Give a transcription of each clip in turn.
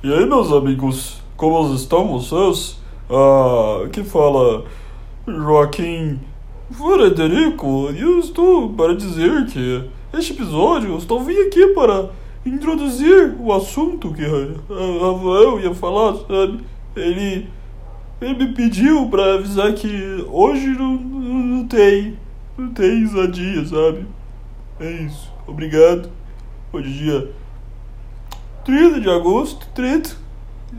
E aí, meus amigos, como estão vocês? Ah, aqui fala Joaquim Frederico e eu estou para dizer que este episódio eu estou vindo aqui para introduzir o assunto que Rafael ia falar, sabe? Ele, ele me pediu para avisar que hoje não, não, não tem, não tem risadinha, sabe? É isso, obrigado. Hoje é dia 30 de agosto, 30.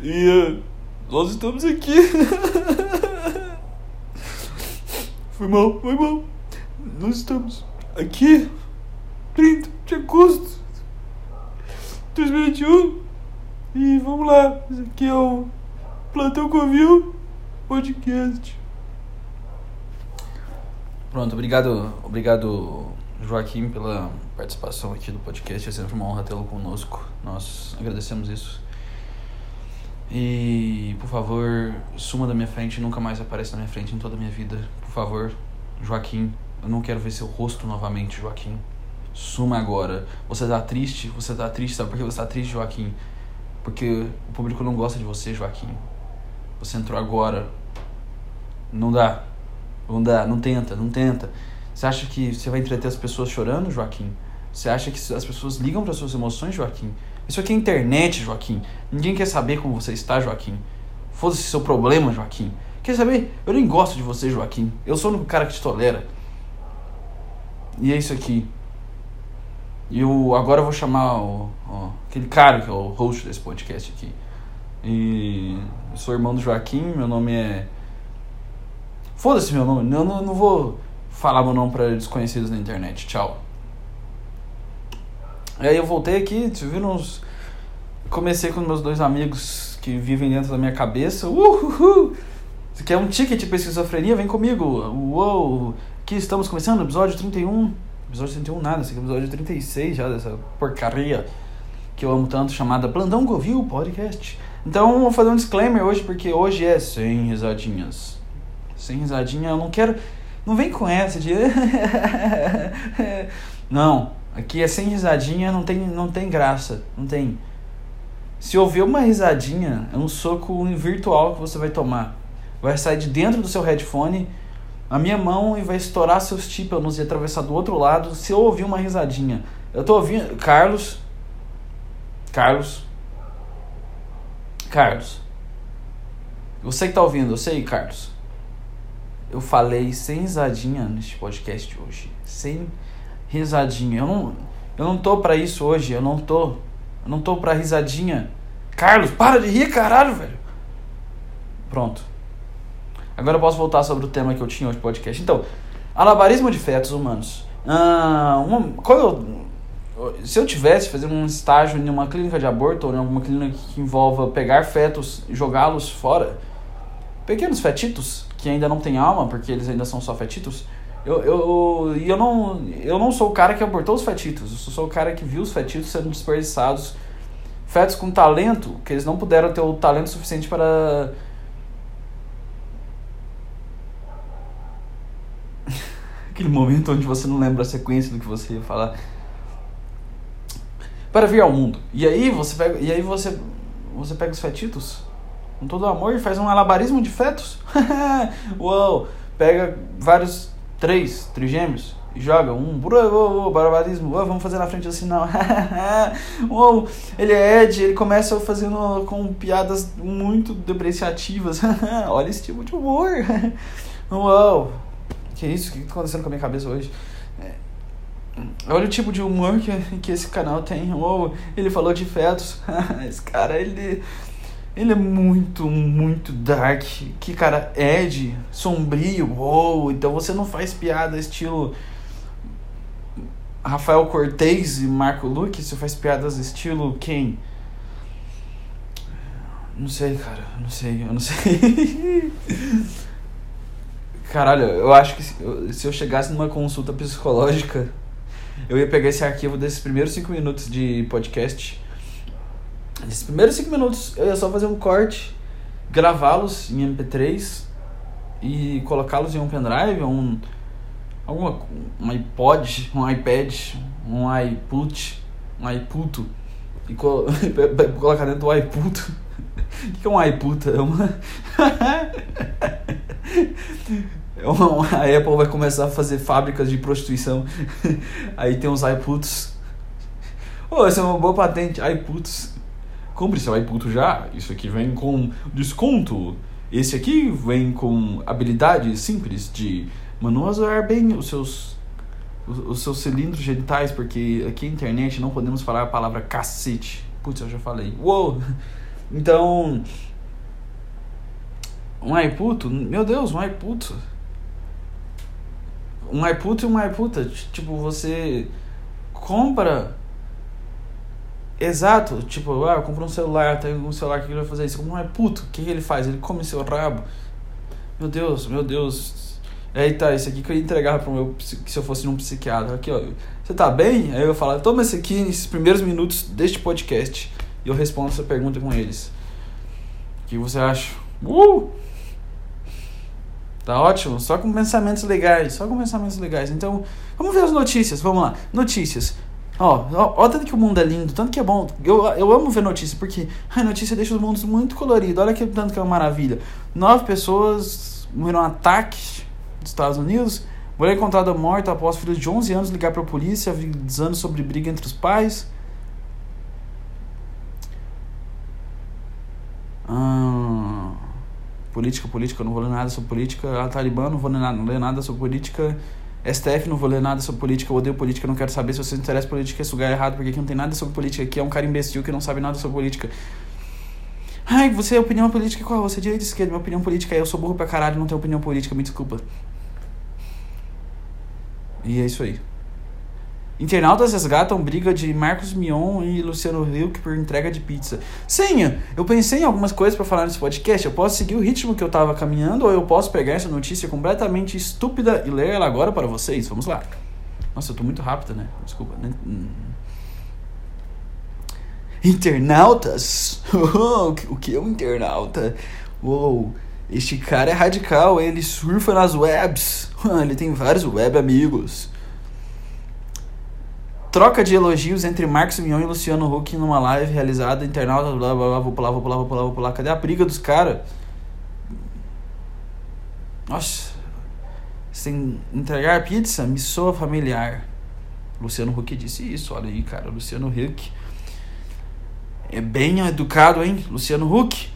E uh, nós estamos aqui. foi mal, foi mal. Nós estamos aqui, 30 de agosto 2021. E vamos lá, esse aqui é o Plantão Covil Podcast. Pronto, obrigado, obrigado Joaquim pela participação aqui do podcast. É sempre uma honra tê-lo conosco. Nós agradecemos isso. E, por favor, suma da minha frente nunca mais apareça na minha frente em toda a minha vida. Por favor, Joaquim, eu não quero ver seu rosto novamente, Joaquim. Suma agora. Você tá triste? Você tá triste, sabe por que você tá triste, Joaquim? Porque o público não gosta de você, Joaquim. Você entrou agora. Não dá. Não dá, não tenta, não tenta. Você acha que você vai entreter as pessoas chorando, Joaquim? Você acha que as pessoas ligam para suas emoções, Joaquim? Isso aqui é internet, Joaquim. Ninguém quer saber como você está, Joaquim. Foda-se seu problema, Joaquim. Quer saber? Eu nem gosto de você, Joaquim. Eu sou o único cara que te tolera. E é isso aqui. E agora eu vou chamar o, o, aquele cara que é o host desse podcast aqui. E eu sou irmão do Joaquim, meu nome é. Foda-se meu nome, eu não, não vou falar meu nome para desconhecidos na internet. Tchau. Aí eu voltei aqui, tive uns. Comecei com meus dois amigos que vivem dentro da minha cabeça. Uhul! Você quer um ticket para esquizofrenia? Vem comigo! Uou! Aqui estamos começando, episódio 31. Episódio 31 nada, esse aqui é episódio 36 já dessa porcaria que eu amo tanto, chamada Plantão Govil Podcast. Então vou fazer um disclaimer hoje, porque hoje é sem risadinhas. Sem risadinha, eu não quero. Não vem com essa de. não, aqui é sem risadinha, não tem, não tem graça. Não tem. Se houver uma risadinha, é um soco virtual que você vai tomar. Vai sair de dentro do seu headphone a minha mão e vai estourar seus tímpanos e atravessar do outro lado se eu ouvir uma risadinha. Eu tô ouvindo. Carlos. Carlos. Carlos. Você que tá ouvindo, eu sei, Carlos. Eu falei sem risadinha neste podcast de hoje. Sem risadinha. Eu não, eu não tô pra isso hoje. Eu não tô. Eu não tô pra risadinha. Carlos, para de rir, caralho, velho. Pronto. Agora eu posso voltar sobre o tema que eu tinha hoje no podcast. Então, alabarismo de fetos humanos. Ah, uma, qual eu, se eu tivesse fazendo um estágio em uma clínica de aborto ou em alguma clínica que envolva pegar fetos e jogá-los fora, pequenos fetitos que ainda não têm alma, porque eles ainda são só fetitos, eu, eu, eu, não, eu não sou o cara que abortou os fetitos, eu sou o cara que viu os fetitos sendo desperdiçados. Fetos com talento, que eles não puderam ter o talento suficiente para aquele momento onde você não lembra a sequência do que você ia falar para vir ao mundo. E aí você pega, e aí você você pega os fetitos com todo amor e faz um alabarismo de fetos. Uou, pega vários três trigêmeos e joga um barbarismo, vamos fazer na frente do sinal. Uou, ele é Ed, ele começa fazendo com piadas muito depreciativas. Olha esse tipo de humor. Uou, que isso? O que está acontecendo com a minha cabeça hoje? É, olha o tipo de humor que, que esse canal tem. Oh, ele falou de fetos. esse cara, ele. Ele é muito, muito dark. Que cara, Ed, sombrio. Uou, então você não faz piada estilo. Rafael Cortez e Marco Luque, você faz piadas estilo quem? Não sei, cara, não sei, eu não sei. Caralho, eu acho que se eu chegasse numa consulta psicológica, eu ia pegar esse arquivo desses primeiros cinco minutos de podcast. Esses primeiros cinco minutos eu ia só fazer um corte, gravá-los em MP3 e colocá-los em um pendrive, um alguma um iPod, um iPad, um iPut, um iPuto, e colo colocar dentro do iPuto. O que é um iPuta? É é uma. A Apple vai começar a fazer fábricas de prostituição. Aí tem uns iPutos. Oh, essa é uma boa patente, iPutos. Compre seu iPuto já. Isso aqui vem com desconto. Esse aqui vem com habilidades simples de manusear bem os seus os, seus cilindros genitais, porque aqui na internet não podemos falar a palavra cacete. Putz, eu já falei. Uou! Então, um iPuto, meu Deus, um iPuto. Um iPuto e uma iPuta, tipo, você compra Exato, tipo, ah, eu compro um celular, tem um celular que ele vai fazer isso. Como um iPuto, o que ele faz? Ele come seu rabo. Meu Deus, meu Deus. Aí tá, aqui que eu ia entregar pro meu se eu fosse num psiquiatra. Aqui, ó. Você tá bem? Aí eu falo, toma esse aqui nesses primeiros minutos deste podcast. E eu respondo essa pergunta com eles. O que você acha? Uh! Tá ótimo, só com pensamentos legais, só com pensamentos legais. Então, vamos ver as notícias, vamos lá. Notícias. Ó, ó, ó, tanto que o mundo é lindo, tanto que é bom. Eu, eu amo ver notícia, porque a notícia deixa os mundos muito coloridos. Olha que tanto que é uma maravilha. Nove pessoas morreram um ataque dos Estados Unidos. Mulher encontrada morta após filho de 11 anos ligar para a polícia avisando sobre briga entre os pais. Ah, política, política, não vou ler nada sobre política. A Talibã, não vou ler nada, não ler nada sobre política. STF, não vou ler nada sobre política, eu odeio política, não quero saber se você se interessa por política, esse lugar é errado, porque aqui não tem nada sobre política, aqui é um cara imbecil que não sabe nada sobre política. Ai, você, é opinião política qual? Você é direita esquerda? Minha opinião política é eu sou burro pra caralho, não tenho opinião política, me desculpa. E é isso aí. Internautas resgatam briga de Marcos Mion e Luciano Huck por entrega de pizza. Sim, eu pensei em algumas coisas para falar nesse podcast. Eu posso seguir o ritmo que eu tava caminhando ou eu posso pegar essa notícia completamente estúpida e ler ela agora para vocês. Vamos lá. Nossa, eu tô muito rápido, né? Desculpa. Né? Hum. Internautas? o que é um internauta? Uou, este cara é radical, ele surfa nas webs. ele tem vários web amigos. Troca de elogios entre Marcos Mion e Luciano Huck numa live realizada internauta. Blá, blá, blá, vou pular, vou pular, vou pular, vou pular. Cadê a briga dos caras? Nossa. Sem entregar pizza me soa familiar. Luciano Huck disse isso, olha aí, cara. Luciano Huck é bem educado, hein? Luciano Huck.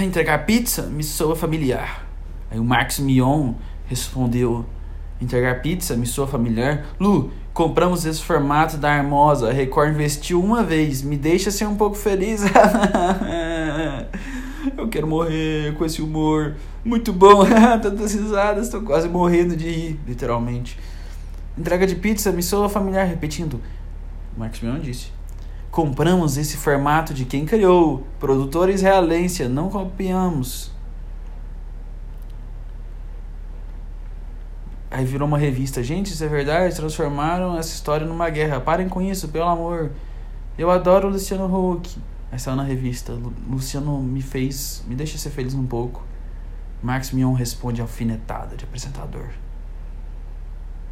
Entregar pizza me soa familiar. Aí o Max Mion respondeu: Entregar pizza me soa familiar. Lu, compramos esse formato da Armosa. A Record investiu uma vez. Me deixa ser um pouco feliz. Eu quero morrer com esse humor. Muito bom. Tantas risadas. Estou quase morrendo de rir, literalmente. Entrega de pizza me soa familiar. Repetindo. Marcos Mion disse. Compramos esse formato de quem criou. Produtores Realência, não copiamos. Aí virou uma revista. Gente, isso é verdade? Transformaram essa história numa guerra. Parem com isso, pelo amor. Eu adoro o Luciano Huck. Aí saiu na revista. Luciano me fez. Me deixa ser feliz um pouco. Marcos Mion responde alfinetada de apresentador.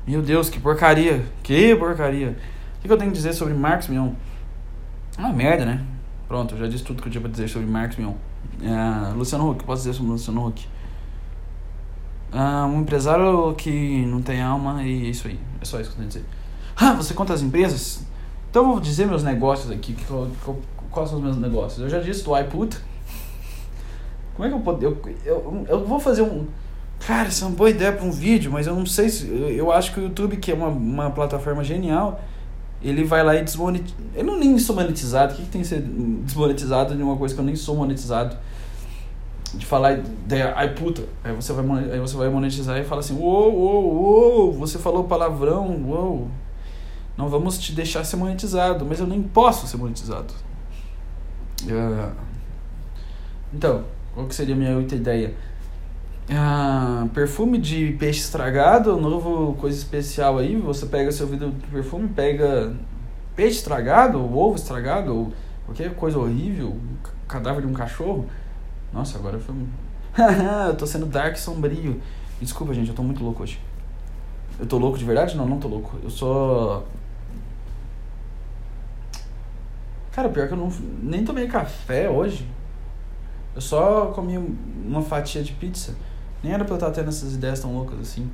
Meu Deus, que porcaria! Que porcaria! O que eu tenho que dizer sobre Marcos Mion? Ah, merda, né? Pronto, eu já disse tudo que eu tinha pra dizer sobre Marcos Mion. É, Luciano Huck, posso dizer sobre Luciano Huck? Ah, um empresário que não tem alma e é isso aí. É só isso que eu tenho a dizer. Ah, você conta as empresas? Então eu vou dizer meus negócios aqui. Que, que, quais são os meus negócios? Eu já disse do iPut. Como é que eu posso. Eu, eu, eu vou fazer um. Cara, isso é uma boa ideia para um vídeo, mas eu não sei se. Eu, eu acho que o YouTube, que é uma, uma plataforma genial, ele vai lá e desmonetiza. Eu não nem sou monetizado. O que, que tem que ser desmonetizado de uma coisa que eu nem sou monetizado? De falar de ai puta. Aí você vai, aí você vai monetizar e fala assim: Uou, uou, uou, você falou palavrão, uou. Não vamos te deixar ser monetizado, mas eu nem posso ser monetizado. Uh, então, qual que seria a minha outra ideia? Ah, perfume de peixe estragado, novo coisa especial aí. Você pega seu vidro de perfume, pega peixe estragado, ovo estragado, ou qualquer coisa horrível, cadáver de um cachorro. Nossa, agora foi. eu tô sendo dark sombrio. Desculpa, gente, eu tô muito louco hoje. Eu tô louco de verdade? Não, não tô louco. Eu só. Cara, pior que eu não, nem tomei café hoje. Eu só comi uma fatia de pizza. Nem era pra eu estar tendo essas ideias tão loucas assim.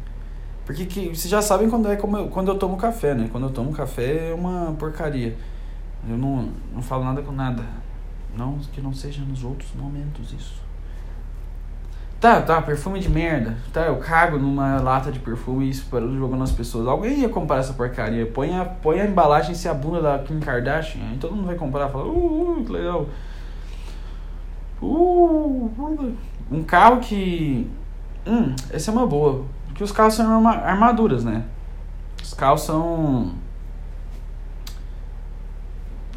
Porque que, vocês já sabem quando é como eu, quando eu tomo café, né? Quando eu tomo café é uma porcaria. Eu não, não falo nada com nada. Não que não seja nos outros momentos isso. Tá, tá, perfume de merda. Tá, eu cago numa lata de perfume e espero jogando nas pessoas. Alguém ia comprar essa porcaria. Põe a, põe a embalagem se a bunda da Kim Kardashian. Aí todo mundo vai comprar fala, uh, uh, que legal. Uh, um carro que. Hum, essa é uma boa. Porque os carros são armaduras, né? Os carros são.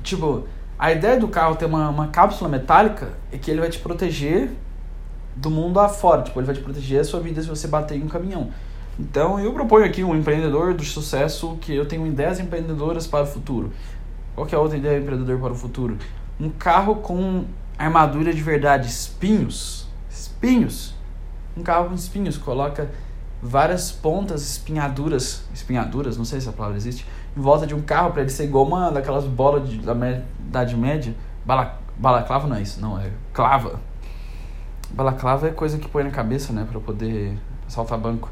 Tipo, a ideia do carro ter uma, uma cápsula metálica é que ele vai te proteger do mundo afora. Tipo, ele vai te proteger a sua vida se você bater em um caminhão. Então, eu proponho aqui um empreendedor do sucesso que eu tenho ideias empreendedoras para o futuro. Qual é a outra ideia empreendedor para o futuro? Um carro com armadura de verdade, espinhos. Espinhos. Um carro com espinhos. Coloca várias pontas espinhaduras, espinhaduras, não sei se a palavra existe, volta de um carro para ele ser igual uma daquelas bolas de, da Idade Média. Bala, balaclava não é isso, não, é clava. Balaclava é coisa que põe na cabeça, né, para poder saltar banco.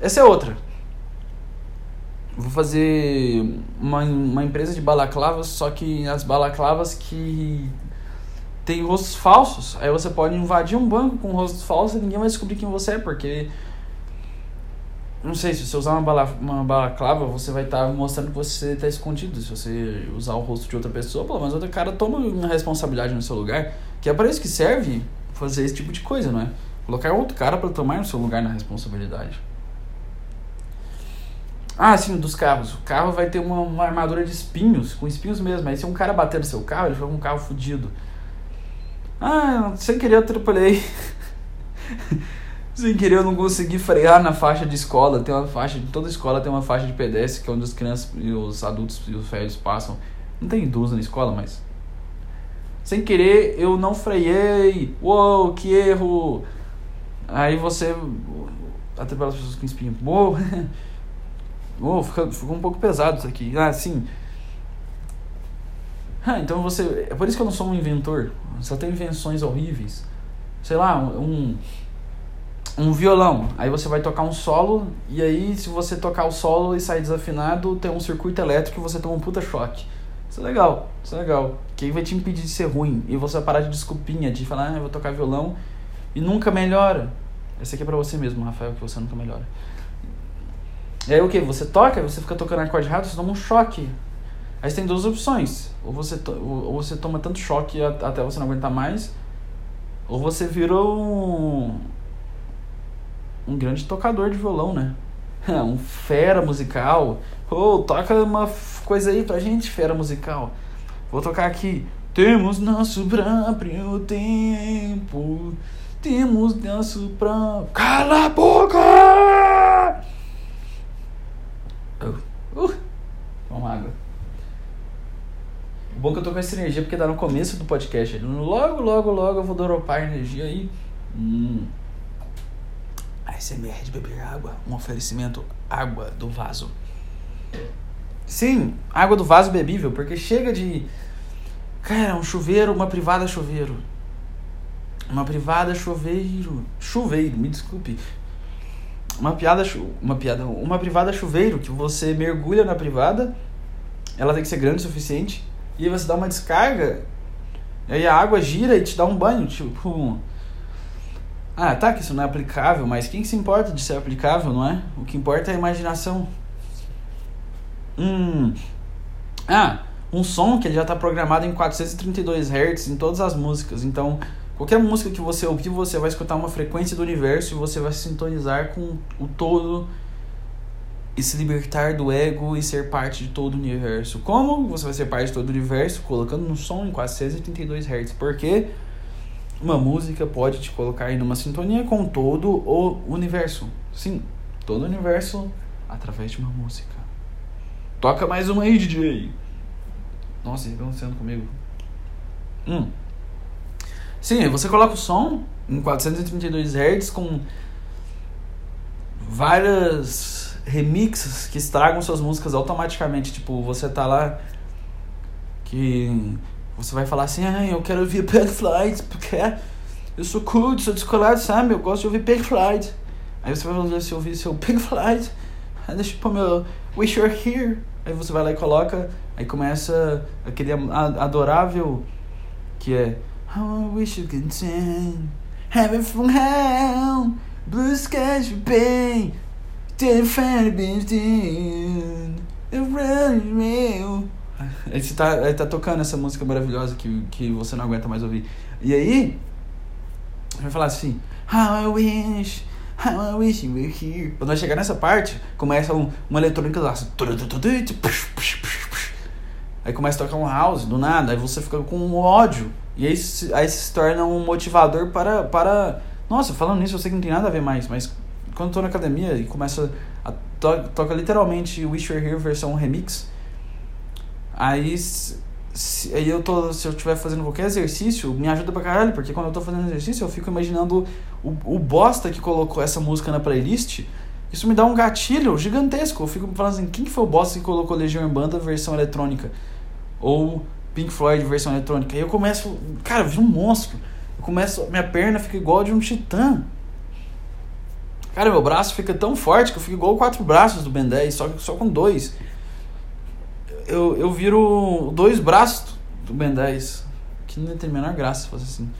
Essa é outra. Vou fazer uma, uma empresa de balaclavas, só que as balaclavas que tem rostos falsos. Aí você pode invadir um banco com rostos falsos e ninguém vai descobrir quem você é, porque não sei, se você usar uma, bala, uma balaclava, você vai estar tá mostrando que você está escondido. Se você usar o rosto de outra pessoa, pelo menos outro cara toma uma responsabilidade no seu lugar. Que é para isso que serve fazer esse tipo de coisa, não é? Colocar outro cara para tomar no seu lugar na responsabilidade. Ah, sim, dos carros. O carro vai ter uma, uma armadura de espinhos, com espinhos mesmo. Aí se um cara bater no seu carro, ele com um carro fudido. Ah, sem querer eu atropelei. Sem querer eu não consegui frear na faixa de escola. Tem uma faixa, toda escola tem uma faixa de pedestre que é onde as crianças os adultos e os velhos passam. Não tem idoso na escola, mas sem querer eu não freiei. Uou, que erro! Aí você atropela as pessoas com espinho. Uou, Uou ficou, ficou um pouco pesado isso aqui. Ah, sim. Ah, então você. É por isso que eu não sou um inventor. Só tem invenções horríveis. Sei lá, um um violão. Aí você vai tocar um solo, e aí se você tocar o solo e sair desafinado, tem um circuito elétrico e você toma um puta choque. Isso é legal, isso é legal. Quem vai te impedir de ser ruim? E você vai parar de desculpinha, de falar, ah, eu vou tocar violão e nunca melhora. Esse aqui é pra você mesmo, Rafael, que você nunca melhora. E aí o que? Você toca, você fica tocando acorde errado, você toma um choque. Aí você tem duas opções. Ou você, ou você toma tanto choque até você não aguentar mais, ou você vira um um grande tocador de violão, né? um fera musical. Oh, toca uma coisa aí pra gente, fera musical. Vou tocar aqui. Temos nosso próprio tempo. Temos nosso próprio. Cala a boca! Uh, uh, toma água. O bom é que eu tô com essa energia porque tá no começo do podcast. Logo, logo, logo eu vou dropar energia aí. Hum. ASMR de beber água, um oferecimento água do vaso. Sim, água do vaso bebível, porque chega de. Cara, um chuveiro, uma privada chuveiro. Uma privada chuveiro. Chuveiro, me desculpe. Uma piada. Uma piada. Uma privada chuveiro, que você mergulha na privada. Ela tem que ser grande o suficiente. E aí você dá uma descarga. E aí a água gira e te dá um banho. Tipo. Ah, tá, que isso não é aplicável, mas quem se importa de ser aplicável, não é? O que importa é a imaginação. Hum. Ah, um som que ele já está programado em 432 Hz em todas as músicas. Então, qualquer música que você ouvir, você vai escutar uma frequência do universo e você vai se sintonizar com o todo e se libertar do ego e ser parte de todo o universo. Como você vai ser parte de todo o universo? Colocando um som em 432 Hz. Por quê? Uma música pode te colocar em uma sintonia com todo o universo. Sim, todo o universo através de uma música. Toca mais uma aí, DJ. Nossa, o que está acontecendo comigo? Hum. Sim, você coloca o som em 432 Hz com várias remixes que estragam suas músicas automaticamente. Tipo, você tá lá que você vai falar assim, ah, eu quero ouvir Pink Floyd, porque eu sou cool, sou descolado, sabe? Eu gosto de ouvir Pink Floyd. Aí você vai você ouvir seu Pink Floyd, aí deixa eu pôr meu Wish You're Here. Aí você vai lá e coloca, aí começa aquele adorável que é wish you could sing Heaven from hell Blue skies for pain Terrified being Aí você tá, aí tá tocando essa música maravilhosa que, que você não aguenta mais ouvir. E aí, vai falar assim: How I wish, how I wish you were here. Quando vai chegar nessa parte, começa um, uma eletrônica lá. Assim, aí começa a tocar um house do nada, aí você fica com ódio. E aí, aí se torna um motivador para, para. Nossa, falando nisso, eu sei que não tem nada a ver mais, mas quando eu tô na academia e começa a to, toca literalmente Wish You're Here versão remix. Aí se, aí eu tô, se eu estiver fazendo qualquer exercício, me ajuda pra caralho, porque quando eu tô fazendo exercício, eu fico imaginando o, o bosta que colocou essa música na playlist. Isso me dá um gatilho gigantesco. Eu fico falando assim, quem foi o bosta que colocou Legião Banda versão eletrônica? Ou Pink Floyd versão eletrônica? E eu começo, cara, eu vi um monstro. Eu começo, minha perna fica igual a de um titã. Cara, meu braço fica tão forte que eu fico igual quatro braços do Ben 10, só, só com dois. Eu, eu viro dois braços do Ben 10. Que não tem a menor graça fosse assim.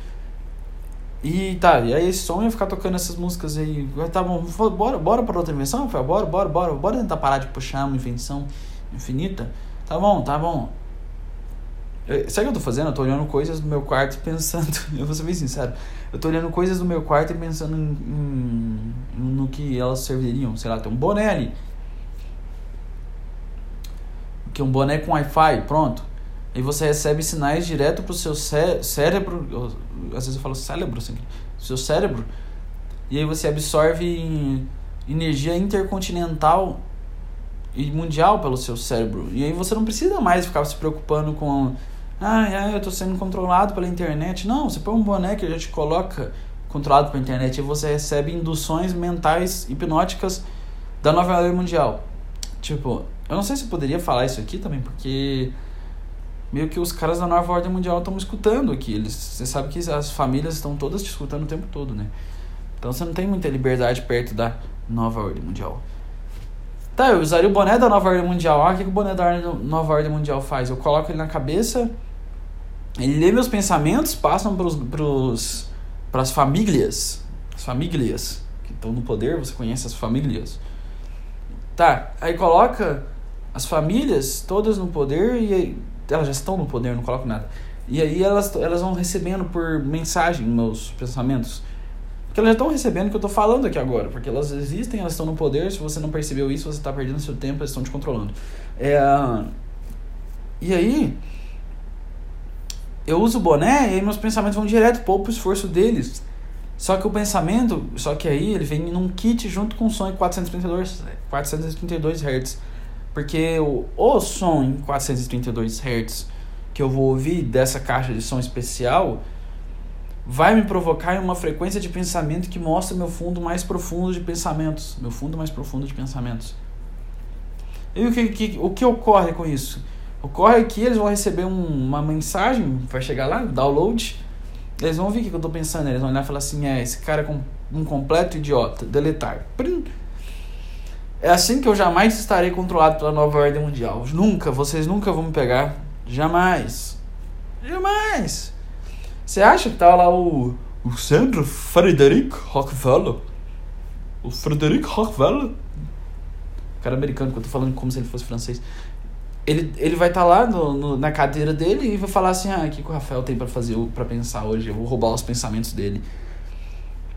E tá, e aí esse som ia ficar tocando essas músicas aí. Tá bom, bora, bora para outra invenção? Bora, bora, bora, bora tentar parar de puxar uma invenção infinita. Tá bom, tá bom. Sabe o que eu tô fazendo? Eu tô olhando coisas do meu quarto e pensando. Eu vou ser bem sincero. Eu tô olhando coisas do meu quarto e pensando em, em, no que elas serviriam. Sei lá, tem um boné ali. Que um boné com Wi-Fi, pronto. E você recebe sinais direto pro seu cé cérebro. Às vezes eu falo cérebro, assim. Seu cérebro. E aí você absorve energia intercontinental e mundial pelo seu cérebro. E aí você não precisa mais ficar se preocupando com ah, eu tô sendo controlado pela internet. Não, você põe um boné que já te coloca controlado pela internet e você recebe induções mentais hipnóticas da nova ordem mundial. Tipo, eu não sei se eu poderia falar isso aqui também, porque meio que os caras da nova ordem mundial estão escutando aqui. Eles, você sabe que as famílias estão todas te escutando o tempo todo, né? Então você não tem muita liberdade perto da nova ordem mundial. Tá, eu usaria o boné da nova ordem mundial. Ah, o que, que o boné da nova ordem mundial faz? Eu coloco ele na cabeça ele lê meus pensamentos, passam pros, pros, pras famílias. As famílias que estão no poder, você conhece as famílias. Tá, aí coloca as famílias todas no poder e aí, elas já estão no poder, não coloco nada. E aí elas, elas vão recebendo por mensagem meus pensamentos. Porque elas já estão recebendo o que eu estou falando aqui agora. Porque elas existem, elas estão no poder. Se você não percebeu isso, você está perdendo seu tempo, elas estão te controlando. É, e aí, eu uso o boné e aí meus pensamentos vão direto para o esforço deles. Só que o pensamento, só que aí ele vem num kit junto com o som em 432, 432 Hz. Porque o, o som em 432 Hz que eu vou ouvir dessa caixa de som especial vai me provocar em uma frequência de pensamento que mostra meu fundo mais profundo de pensamentos. Meu fundo mais profundo de pensamentos. E o que, que, o que ocorre com isso? Ocorre que eles vão receber um, uma mensagem, vai chegar lá, download, eles vão ver o que eu estou pensando, eles vão olhar e falar assim, é, esse cara é um completo idiota, deletar. É assim que eu jamais estarei controlado pela nova ordem mundial. Nunca, vocês nunca vão me pegar. Jamais. Jamais. Você acha que tá lá o, o Sandro Frederic Rockefeller? O Frederic Rockefeller? Cara americano, que eu tô falando como se ele fosse francês ele, ele vai estar tá lá no, no, na cadeira dele e vai falar assim: ah, o que, que o Rafael tem para fazer, para pensar hoje? Eu vou roubar os pensamentos dele.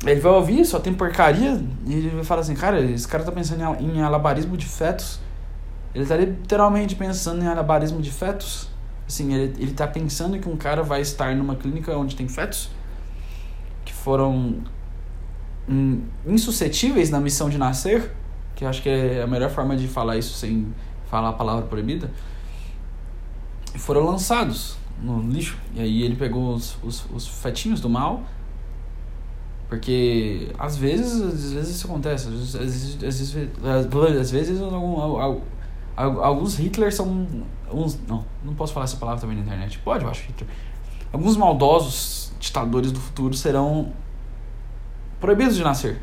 Ele vai ouvir, só tem porcaria, e ele vai falar assim: cara, esse cara tá pensando em, alabarismo de fetos. Ele tá literalmente pensando em alabarismo de fetos. Assim, ele, ele tá pensando que um cara vai estar numa clínica onde tem fetos que foram insuscetíveis na missão de nascer, que eu acho que é a melhor forma de falar isso sem falar a palavra proibida, foram lançados no lixo. E aí ele pegou os, os, os fetinhos do mal, porque às vezes, às vezes isso acontece, às vezes, às vezes, às vezes algum, alguns Hitlers são Alguns, não, não posso falar essa palavra também na internet. Pode, eu acho que. Alguns maldosos ditadores do futuro serão proibidos de nascer.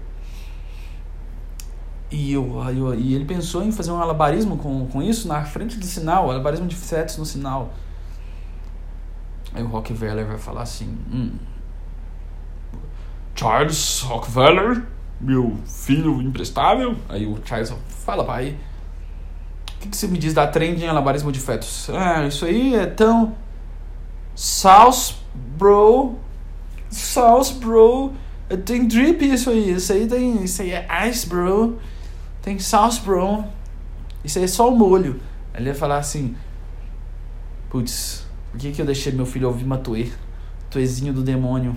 E, eu, eu, e ele pensou em fazer um alabarismo com, com isso na frente do sinal, alabarismo de fetos no sinal. Aí o Rockefeller vai falar assim: hum, Charles Rockefeller, meu filho imprestável. Aí o Charles fala, pai, o que, que você me diz da trend em alabarismo de fetos? Ah, isso aí é tão. Sauce, bro. Bro. Tem drip isso aí. Isso aí tem. Isso aí é ice, bro. Tem sauce, bro. Isso aí é só o molho. Aí ele ia falar assim: Putz, por que, que eu deixei meu filho ouvir Matuê? Tuezinho do demônio.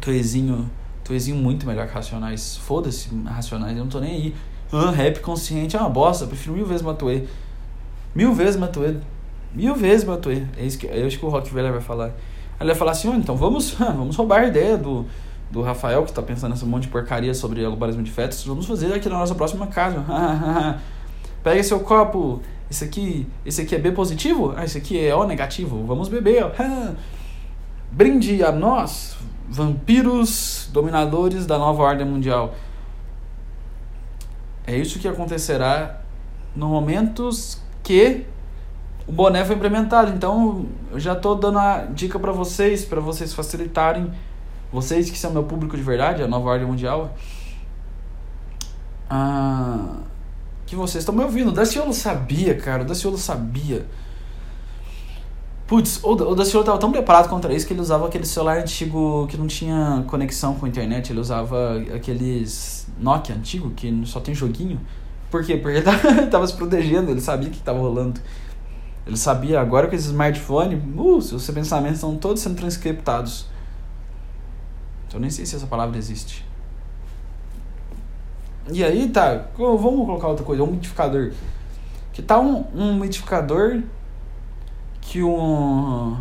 Tuezinho. Tuezinho muito melhor que Racionais. Foda-se, Racionais, eu não tô nem aí. Ah, rap consciente é uma bosta. Eu prefiro mil vezes Matuê. Mil vezes Matuê. Mil vezes Matuê. É isso que, é isso que o Rockefeller vai falar. Ele vai falar assim: oh, então vamos, vamos roubar a ideia do do Rafael, que está pensando nesse monte de porcaria sobre algobarismo de fetos, vamos fazer aqui na nossa próxima casa. Pega seu copo, esse aqui, esse aqui é B positivo? Ah, esse aqui é O negativo. Vamos beber. Brinde a nós, vampiros dominadores da nova ordem mundial. É isso que acontecerá no momentos que o boné foi implementado. Então, eu já estou dando a dica para vocês, para vocês facilitarem vocês que são meu público de verdade, a nova ordem mundial, ah, que vocês estão me ouvindo. O Daciolo sabia, cara, o Daciolo sabia. Putz, o, o Daciolo estava tão preparado contra isso que ele usava aquele celular antigo que não tinha conexão com a internet. Ele usava aqueles Nokia antigo que só tem joguinho. Por quê? Porque ele estava se protegendo, ele sabia o que estava rolando. Ele sabia, agora com esse smartphone, uh, seus pensamentos estão todos sendo transcriptados. Então nem sei se essa palavra existe. E aí tá, vamos colocar outra coisa, um umidificador. Que tá um, um que um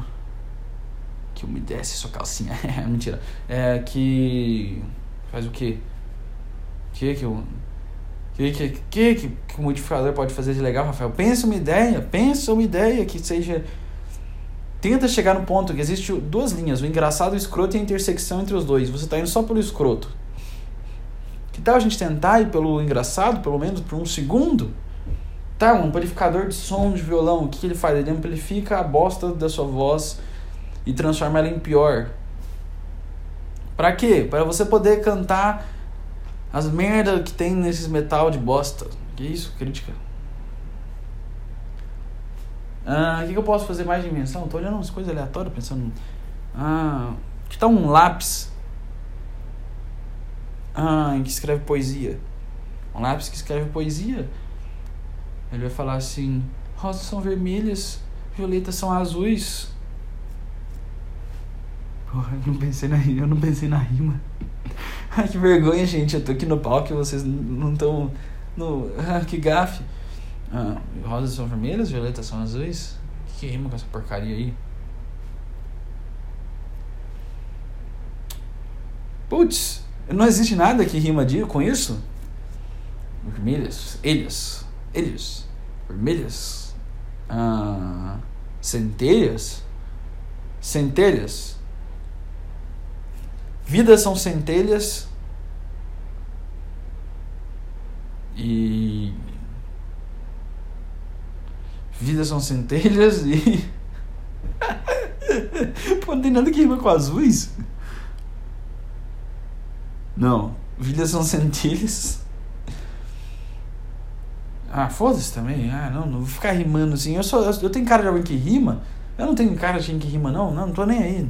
que umedece sua calcinha. É mentira. É que faz o quê? Que que o que que, que que que o modificador pode fazer de legal, Rafael? Pensa uma ideia, pensa uma ideia que seja tenta chegar no ponto que existe duas linhas, o engraçado, o escroto e a intersecção entre os dois. Você está indo só pelo escroto. Que tal a gente tentar ir pelo engraçado, pelo menos por um segundo? Tá, um amplificador de som de violão, o que, que ele faz? Ele amplifica a bosta da sua voz e transforma ela em pior. Para quê? Para você poder cantar as merdas que tem nesses metal de bosta. Que isso, crítica? Ah, o que, que, eu posso fazer mais de invenção? Estou olhando umas coisas aleatórias, pensando. Ah, que tal um lápis? Ah, que escreve poesia. Um lápis que escreve poesia. Ele vai falar assim: rosas são vermelhas, violetas são azuis. Porra, eu não pensei na, eu não pensei na rima. Ai, que vergonha, gente. Eu tô aqui no palco e vocês não estão. No... Que gafe. Ah, rosas são vermelhas, violetas são azuis. Que, que rima com essa porcaria aí? Putz, não existe nada que rima de, com isso? Vermelhas, eles, eles, vermelhas, ah, centelhas, centelhas. Vidas são centelhas e Vidas são centelhas e. Pô, não tem nada que rima com azuis. Não. Vidas são centelhas. Ah, foda-se também. Ah, não, não vou ficar rimando assim. Eu, sou, eu, eu tenho cara de alguém que rima. Eu não tenho cara de alguém que rima, não. Não, não tô nem aí.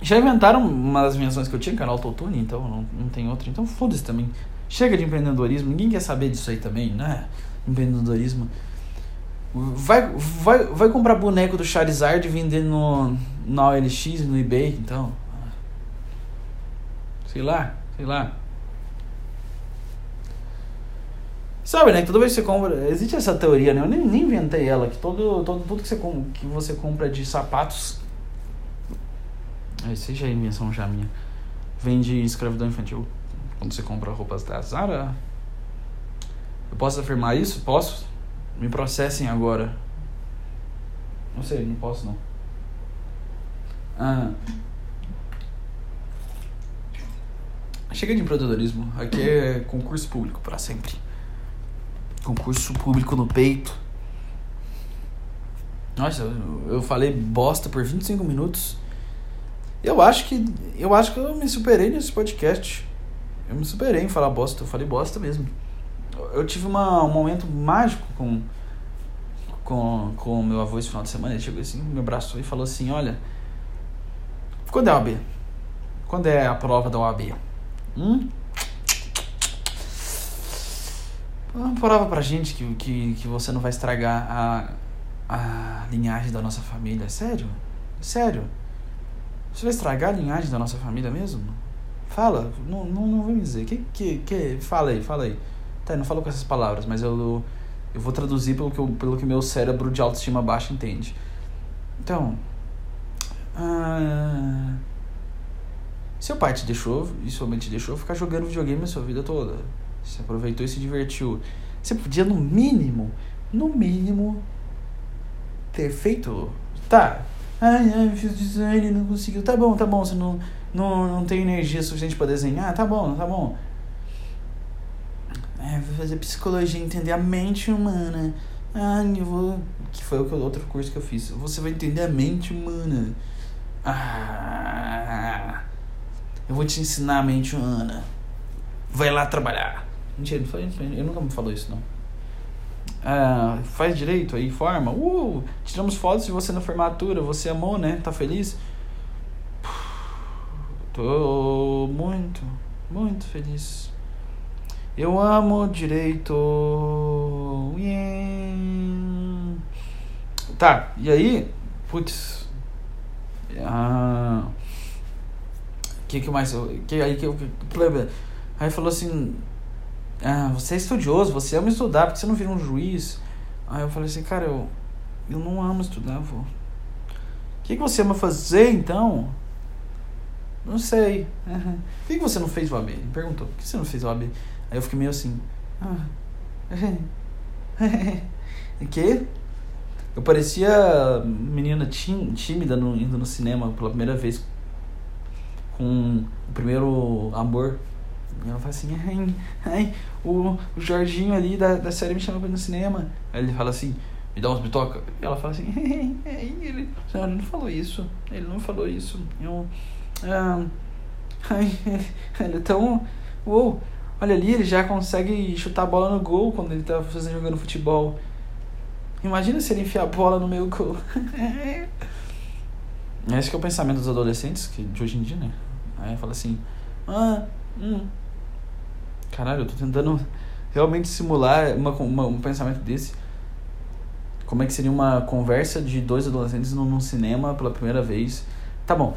Já inventaram uma das invenções que eu tinha, que era autotune, então não, não tem outra. Então foda-se também. Chega de empreendedorismo, ninguém quer saber disso aí também, né? empreendedorismo. Vai, vai, vai comprar boneco do Charizard e vender no, na OLX, no eBay, então. Sei lá, sei lá. Sabe, né? Toda vez que você compra. Existe essa teoria, né? Eu nem, nem inventei ela, que todo, todo, tudo que você, que você compra de sapatos. Aí seja a invenção já minha. Vem de escravidão infantil. Quando você compra roupas da Zara, Eu posso afirmar isso? Posso? Me processem agora. Não sei, não posso não. Ah. Chega de empreendedorismo. Aqui é concurso público para sempre. Concurso público no peito. Nossa, eu, falei bosta por 25 minutos. Eu acho que eu acho que eu me superei nesse podcast. Eu me superei em falar bosta, eu falei bosta mesmo. Eu tive uma, um momento mágico com com com meu avô esse final de semana, ele chegou assim, me abraçou e falou assim: "Olha, quando é a OAB? Quando é a prova da OAB?" Hum? Uma prova pra gente que, que, que você não vai estragar a, a linhagem da nossa família. Sério? Sério? Você vai estragar a linhagem da nossa família mesmo? Fala, não, não, não vem me dizer. Que, que, que, fala aí, fala aí. Tá, não falou com essas palavras, mas eu, eu vou traduzir pelo que, eu, pelo que meu cérebro de autoestima baixa entende. Então, ah, seu pai te deixou, e sua mãe te deixou ficar jogando videogame a sua vida toda. Você aproveitou e se divertiu. Você podia, no mínimo, no mínimo, ter feito. Tá. Ai, ai, fiz design, não conseguiu. Tá bom, tá bom. Você não, não, não tem energia suficiente para desenhar. Tá bom, tá bom. É, vou fazer psicologia, entender a mente humana. Ah, eu vou. Que foi o outro curso que eu fiz. Você vai entender a mente humana. Ah. Eu vou te ensinar a mente humana. Vai lá trabalhar. Mentira, não foi, ele nunca me falou isso, não. Ah, faz direito aí, forma. Uh, tiramos fotos de você na formatura. Você amou, né? Tá feliz? Tô muito, muito feliz. Eu amo direito. Yeah. Tá, e aí? Putz. Ah que que mais que aí que eu aí falou assim ah, você é estudioso você ama estudar porque você não vira um juiz? Aí eu falei assim cara eu eu não amo estudar vô. O que que você ama fazer então? Não sei. Por que, que você não fez o AB ele perguntou. Por que você não fez o AB aí eu fiquei meio assim ah, que eu parecia menina tímida no, indo no cinema pela primeira vez com o primeiro amor. E ela fala assim, ai, ai, o, Jorginho ali da, da série me chama pra ir no cinema. Aí ele fala assim, me dá uns bitoca. E ela fala assim, ai, ai, ele, não, ele não falou isso, ele não falou isso. Eu, ah, ai, ele é tão, uou, olha ali, ele já consegue chutar a bola no gol quando ele tá fazendo, jogando futebol. Imagina se ele enfiar a bola no meio gol. Esse que é o pensamento dos adolescentes que, de hoje em dia, né? Aí fala assim, ah, hum. Caralho, eu tô tentando realmente simular uma, uma, um pensamento desse. Como é que seria uma conversa de dois adolescentes num, num cinema pela primeira vez? Tá bom.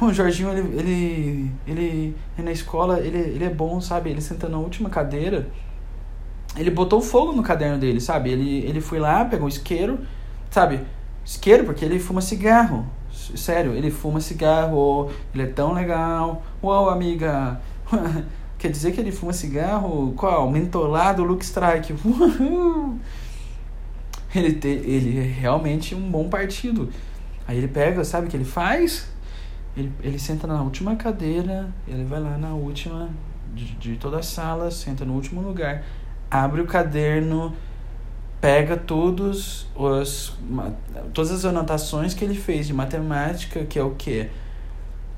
O Jorginho, ele, ele, ele, ele na escola, ele, ele é bom, sabe? Ele senta na última cadeira. Ele botou fogo no caderno dele, sabe? Ele, ele foi lá, pegou um isqueiro, sabe? Isqueiro porque ele fuma cigarro. Sério, ele fuma cigarro, ele é tão legal. Uau, amiga! Quer dizer que ele fuma cigarro? Qual? Mentolado Luke Strike. ele, te, ele é realmente um bom partido. Aí ele pega, sabe o que ele faz? Ele, ele senta na última cadeira, ele vai lá na última de, de toda a sala, senta no último lugar, abre o caderno pega todos os todas as anotações que ele fez de matemática, que é o que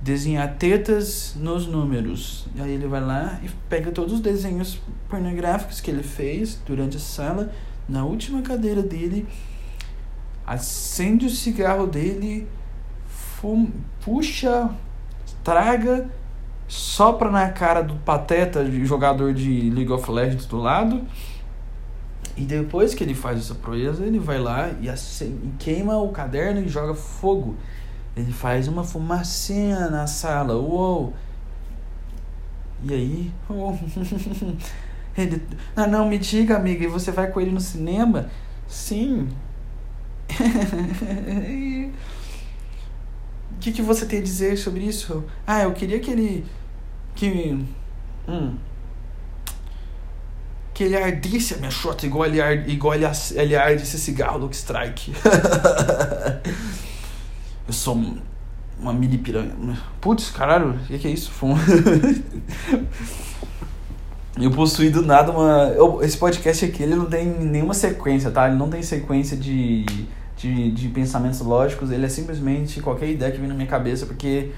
desenhar tetas nos números. E aí ele vai lá e pega todos os desenhos pornográficos que ele fez durante a sala, na última cadeira dele, acende o cigarro dele, fum, puxa, traga, sopra na cara do pateta jogador de League of Legends do lado e depois que ele faz essa proeza, ele vai lá e, e queima o caderno e joga fogo. Ele faz uma fumacinha na sala. Uou! E aí? Ele, ah, não, me diga, amiga, e você vai com ele no cinema? Sim. O que, que você tem a dizer sobre isso? Ah, eu queria que ele. Que. Hum. que ele ardisse a minha shot igual ele, arde, igual ele, ele arde esse cigarro Luke Strike. eu sou uma mini piranha. Putz, caralho, o que, que é isso? Eu possuí do nada uma. Eu, esse podcast aqui ele não tem nenhuma sequência, tá? Ele não tem sequência de, de, de pensamentos lógicos, ele é simplesmente qualquer ideia que vem na minha cabeça, porque.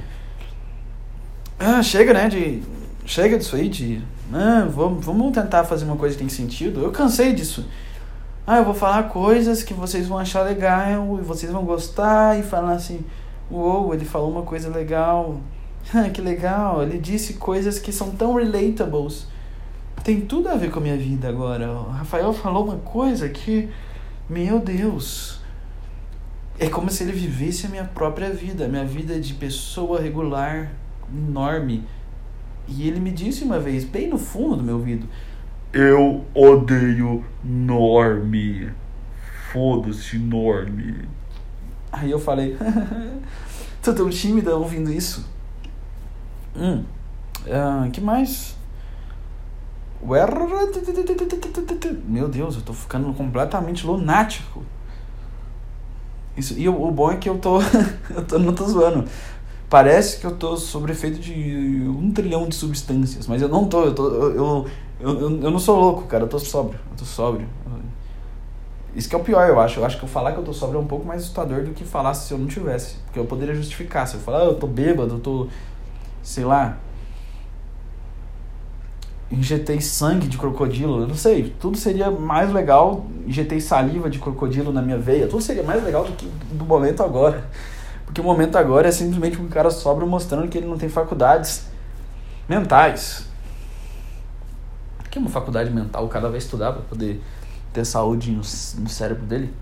Ah, chega, né? De. Chega disso aí, de. Ah, vamos, vamos tentar fazer uma coisa que tem sentido. Eu cansei disso. Ah, eu vou falar coisas que vocês vão achar legal e vocês vão gostar e falar assim. Uou, ele falou uma coisa legal. que legal, ele disse coisas que são tão relatables. Tem tudo a ver com a minha vida agora. O Rafael falou uma coisa que, meu Deus, é como se ele vivesse a minha própria vida, minha vida de pessoa regular, enorme. E ele me disse uma vez, bem no fundo do meu ouvido: Eu odeio Norme. Foda-se, Norme. Aí eu falei, tô tão tímida ouvindo isso. Hum, uh, que mais? Meu Deus, eu tô ficando completamente lunático. Isso, e o, o bom é que eu tô, eu tô. Não tô zoando. Parece que eu tô sob efeito de um trilhão de substâncias, mas eu não tô. Eu, tô, eu, eu, eu, eu não sou louco, cara. Eu tô sóbrio. Eu tô sóbrio. Isso que é o pior, eu acho. Eu acho que eu falar que eu tô sóbrio é um pouco mais assustador do que falar se eu não tivesse. Porque eu poderia justificar. Se eu falar, ah, eu tô bêbado, eu tô. sei lá. Injetei sangue de crocodilo, eu não sei. Tudo seria mais legal. Injetei saliva de crocodilo na minha veia. Tudo seria mais legal do que do momento agora. Porque o momento agora é simplesmente um cara sóbrio mostrando que ele não tem faculdades mentais. Que é uma faculdade mental? O cara vai estudar para poder ter saúde no, no cérebro dele.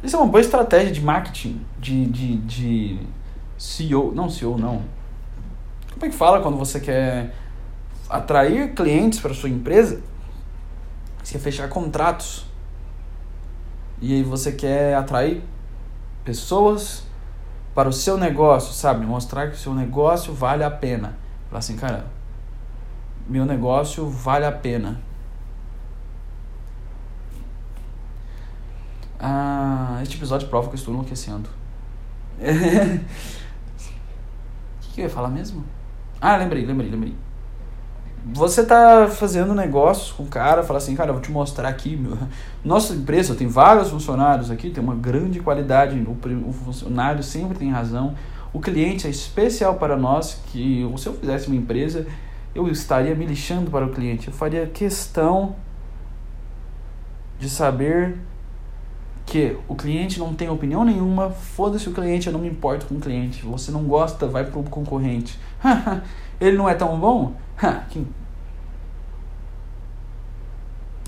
Isso é uma boa estratégia de marketing, de, de, de CEO, não CEO, não. Como é que fala quando você quer atrair clientes para sua empresa? Você quer fechar contratos. E aí você quer atrair pessoas para o seu negócio, sabe? Mostrar que o seu negócio vale a pena. Falar assim, cara, meu negócio vale a pena. Ah, este episódio prova que eu estou enlouquecendo. O que, que eu ia falar mesmo? Ah, lembrei, lembrei, lembrei. Você tá fazendo negócios com o cara, fala assim, cara, eu vou te mostrar aqui. Meu. Nossa empresa tem vários funcionários aqui, tem uma grande qualidade. O, funcionário sempre tem razão. O cliente é especial para nós, que se eu fizesse uma empresa, eu estaria me lixando para o cliente. Eu faria questão de saber que o cliente não tem opinião nenhuma, foda-se o cliente, eu não me importo com o cliente. Você não gosta, vai pro concorrente. Ele não é tão bom?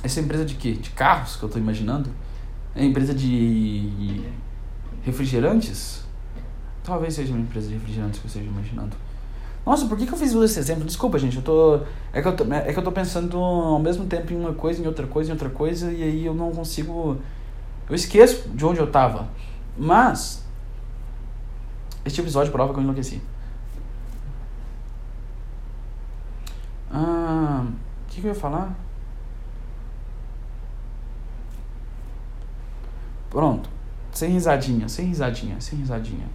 Essa é empresa de quê? De carros que eu estou imaginando? É empresa de refrigerantes? Talvez seja uma empresa de refrigerantes que eu esteja imaginando. Nossa, por que, que eu fiz esse exemplo? Desculpa, gente, eu tô. É que eu tô, é que eu tô pensando ao mesmo tempo em uma coisa, em outra coisa, em outra coisa, e aí eu não consigo eu esqueço de onde eu tava. Mas. Este episódio prova que eu enlouqueci. Ah, o que, que eu ia falar? Pronto. Sem risadinha, sem risadinha, sem risadinha.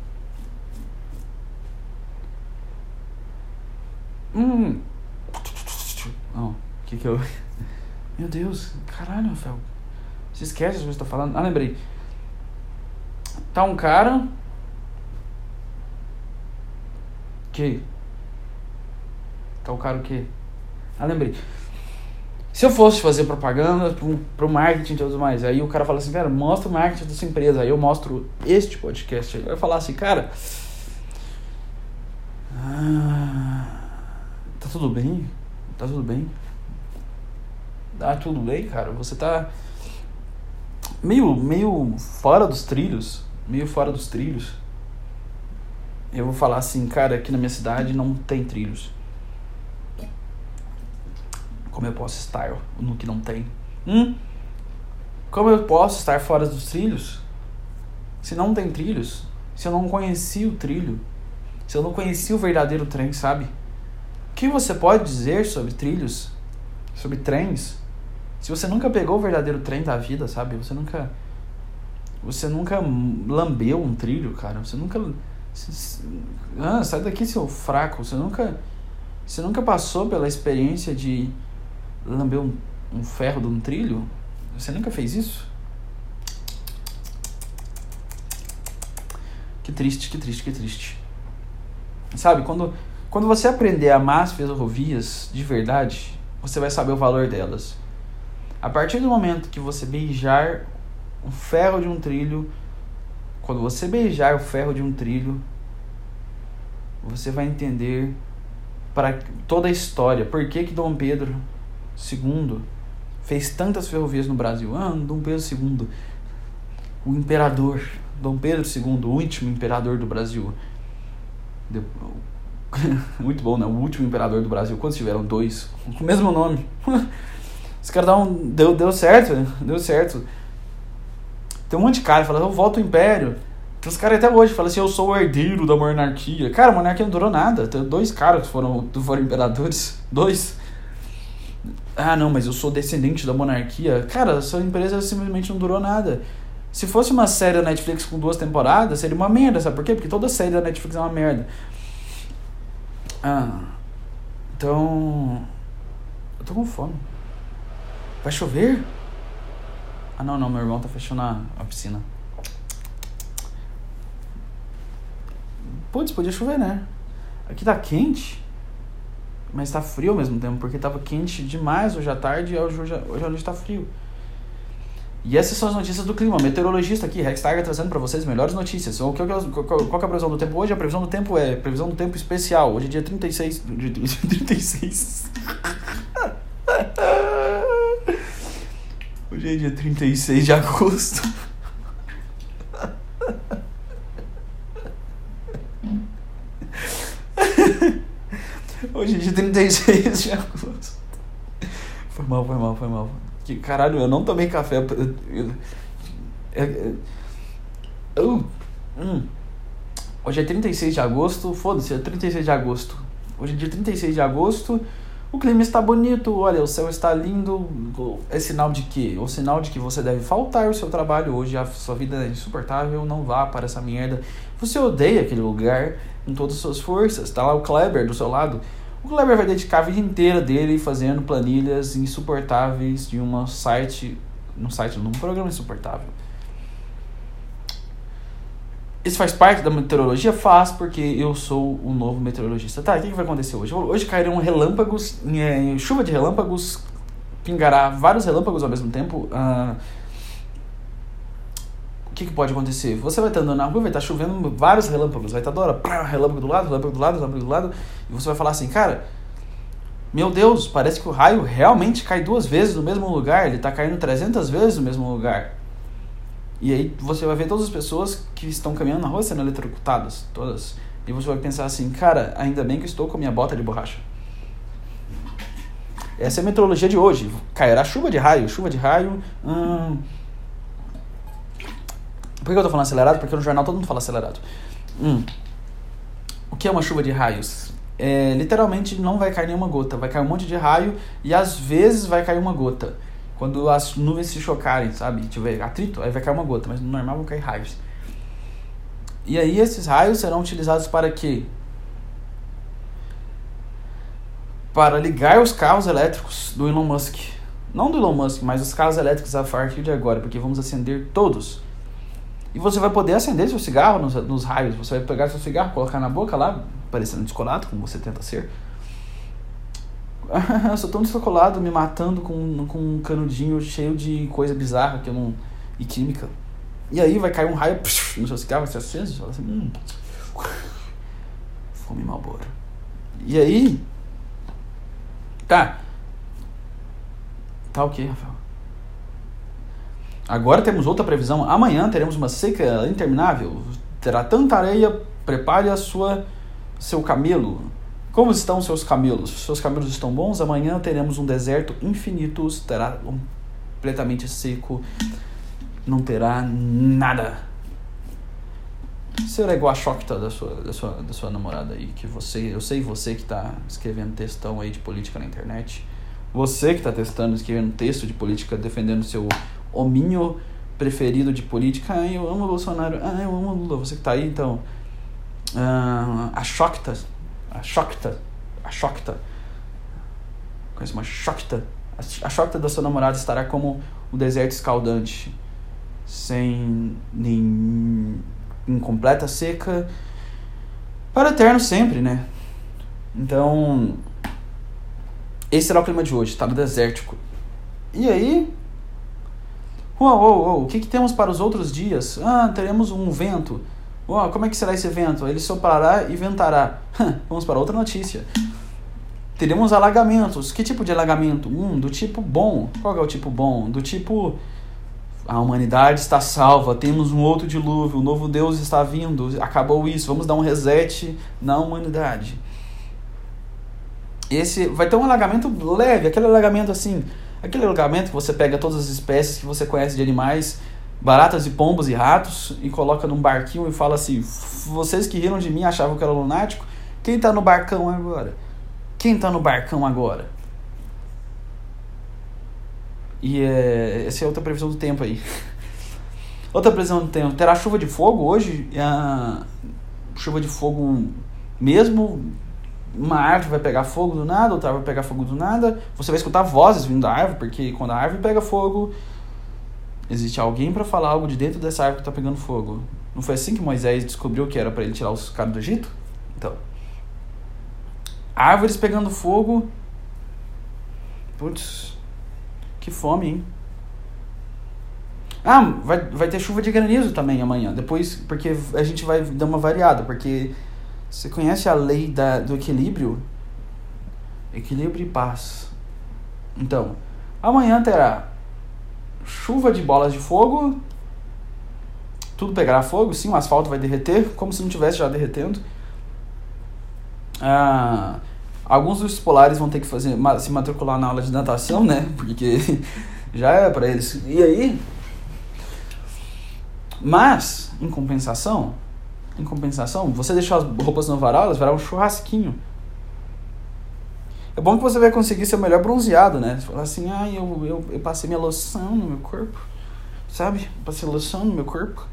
Hum. Não, o que que eu. Meu Deus, caralho, Rafael. Se esquece coisas que eu falando. Ah, lembrei. Tá um cara. Que? Tá o cara o quê? Ah, lembrei. Se eu fosse fazer propaganda pro, pro marketing e tudo mais, aí o cara fala assim, cara, mostra o marketing dessa empresa. Aí eu mostro este podcast. Aí eu falar assim, cara. Ah, tá tudo bem? Tá tudo bem? Tá tudo bem, cara? Você tá meio, meio fora dos trilhos, meio fora dos trilhos. Eu vou falar assim, cara, aqui na minha cidade não tem trilhos. Como eu posso estar no que não tem? Hum? Como eu posso estar fora dos trilhos? Se não tem trilhos, se eu não conheci o trilho, se eu não conheci o verdadeiro trem, sabe? Que você pode dizer sobre trilhos, sobre trens, Se você nunca pegou o verdadeiro trem da vida, sabe? Você nunca. Você nunca lambeu um trilho, cara. Você nunca. Ah, sai daqui, seu fraco. Você nunca. Você nunca passou pela experiência de lamber um, um ferro de um trilho? Você nunca fez isso? Que triste, que triste, que triste. Sabe, quando, quando você aprender a amar as ferrovias de verdade, você vai saber o valor delas. A partir do momento que você beijar o ferro de um trilho, quando você beijar o ferro de um trilho, você vai entender para toda a história por que, que Dom Pedro II fez tantas ferrovias no Brasil. Ah, Dom Pedro II, o imperador, Dom Pedro II, o último imperador do Brasil. Muito bom, né? O último imperador do Brasil. Quantos tiveram? Dois. Com o mesmo nome. Esse cara dá um, deu, deu certo, deu certo. Tem um monte de cara que fala, eu volto ao império. Tem uns caras até hoje falam assim, eu sou o herdeiro da monarquia. Cara, a monarquia não durou nada. Tem dois caras que foram, foram imperadores. Dois. Ah, não, mas eu sou descendente da monarquia. Cara, sua empresa simplesmente não durou nada. Se fosse uma série da Netflix com duas temporadas, seria uma merda, sabe por quê? Porque toda série da Netflix é uma merda. Ah. Então. Eu tô com fome. Vai chover? Ah, não, não, meu irmão tá fechando a, a piscina. Putz, podia chover, né? Aqui tá quente, mas tá frio ao mesmo tempo, porque tava quente demais hoje à tarde e hoje, hoje à noite tá frio. E essas são as notícias do clima. Meteorologista aqui, Rex Tiger, trazendo para vocês melhores notícias. Qual, qual, qual, qual é a previsão do tempo hoje? A previsão do tempo é previsão do tempo especial. Hoje é dia 36. 36. Hoje é dia 36 de agosto. Hoje é dia 36 de agosto. Foi mal, foi mal, foi mal. Que caralho, eu não tomei café. Hum. Hoje é 36 de agosto, foda-se, é 36 de agosto. Hoje é dia 36 de agosto, o clima está bonito, olha, o céu está lindo. É sinal de quê? É sinal de que você deve faltar o seu trabalho hoje, a sua vida é insuportável, não vá para essa merda. Você odeia aquele lugar com todas as suas forças. Tá lá o Kleber do seu lado. O Kleber vai dedicar a vida inteira dele fazendo planilhas insuportáveis de um site, num site, num programa insuportável. Isso faz parte da meteorologia? Faz, porque eu sou o novo meteorologista. Tá, o que, vai acontecer hoje? Hoje cairão relâmpagos, é, chuva de relâmpagos, pingará vários relâmpagos ao mesmo tempo. O que, que pode acontecer? Você vai estar andando na rua, vai estar chovendo vários relâmpagos, vai estar toda hora, relâmpago do lado, relâmpago do lado, relâmpago do lado, e você vai falar assim, cara, meu Deus, parece que o raio realmente cai duas vezes no mesmo lugar, ele está caindo 300 vezes no mesmo lugar. E aí você vai ver todas as pessoas que estão caminhando na rua sendo eletrocutadas, todas. E você vai pensar assim, cara, ainda bem que estou com minha bota de borracha. Essa é a meteorologia de hoje. Cairá chuva de raio, chuva de raio. Hum... Por que eu tô falando acelerado? Porque no jornal todo mundo fala acelerado. Hum. O que é uma chuva de raios? É, literalmente não vai cair nenhuma gota. Vai cair um monte de raio e às vezes vai cair uma gota. Quando as nuvens se chocarem, sabe? Tiver atrito, aí vai cair uma gota, mas no normal vão cair raios. E aí esses raios serão utilizados para quê? Para ligar os carros elétricos do Elon Musk. Não do Elon Musk, mas os carros elétricos a partir de agora, porque vamos acender todos. E você vai poder acender seu cigarro nos, nos raios. Você vai pegar seu cigarro, colocar na boca lá, parecendo descolado, como você tenta ser eu sou tão descolado, me matando com, com um canudinho cheio de coisa bizarra que eu não. e química. E aí vai cair um raio psh, no seu cigarro, vai ser aceso, você fala assim, hum. Fome malboro. E aí. Tá. Tá o que, Rafael? Agora temos outra previsão. Amanhã teremos uma seca interminável. Terá tanta areia, prepare a sua seu camelo como estão seus camelos? Seus camelos estão bons? Amanhã teremos um deserto infinito, estará completamente seco, não terá nada. Será igual a Shokta da sua, da, sua, da sua namorada aí, que você, eu sei você que está escrevendo textão aí de política na internet. Você que está testando, escrevendo texto de política, defendendo seu hominho preferido de política. Ah, eu amo o Bolsonaro. Ah, eu amo o Lula. Você que está aí, então. Ah, a Shokta. A Shokta. A Shokta. Conhece uma Shokta? A Shokta da sua namorada estará como o deserto escaldante. Sem nem incompleta seca. Para o eterno sempre, né? Então. Esse será o clima de hoje, estado desértico. E aí, Uou, uou, uou, o que, que temos para os outros dias? Ah, teremos um vento. Uou, como é que será esse vento? Ele soprará e ventará. Vamos para outra notícia. Teremos alagamentos. Que tipo de alagamento? Um, do tipo bom. Qual é o tipo bom? Do tipo a humanidade está salva, temos um outro dilúvio, o novo Deus está vindo, acabou isso, vamos dar um reset na humanidade. Esse vai ter um alagamento leve, aquele alagamento assim, Aquele alongamento que você pega todas as espécies que você conhece de animais, baratas e pombos e ratos, e coloca num barquinho e fala assim: vocês que riram de mim achavam que era lunático, quem tá no barcão agora? Quem tá no barcão agora? E é, essa é outra previsão do tempo aí. outra previsão do tempo. Terá chuva de fogo hoje. A chuva de fogo mesmo uma árvore vai pegar fogo do nada, outra árvore vai pegar fogo do nada. Você vai escutar vozes vindo da árvore, porque quando a árvore pega fogo, existe alguém para falar algo de dentro dessa árvore que está pegando fogo. Não foi assim que Moisés descobriu que era para ele tirar os caras do Egito? Então, árvores pegando fogo. Putz, que fome, hein? Ah, vai, vai ter chuva de granizo também amanhã. Depois, porque a gente vai dar uma variada, porque você conhece a lei da, do equilíbrio? Equilíbrio e paz. Então, amanhã terá chuva de bolas de fogo. Tudo pegará fogo, sim, o asfalto vai derreter, como se não tivesse já derretendo. Ah, alguns dos polares vão ter que fazer se matricular na aula de natação, né? Porque já é para eles. E aí? Mas, em compensação, em compensação, você deixar as roupas no varal, elas virar um churrasquinho. É bom que você vai conseguir ser o melhor bronzeado, né? Você fala assim, ah, eu, eu, eu passei minha loção no meu corpo, sabe? Passei loção no meu corpo.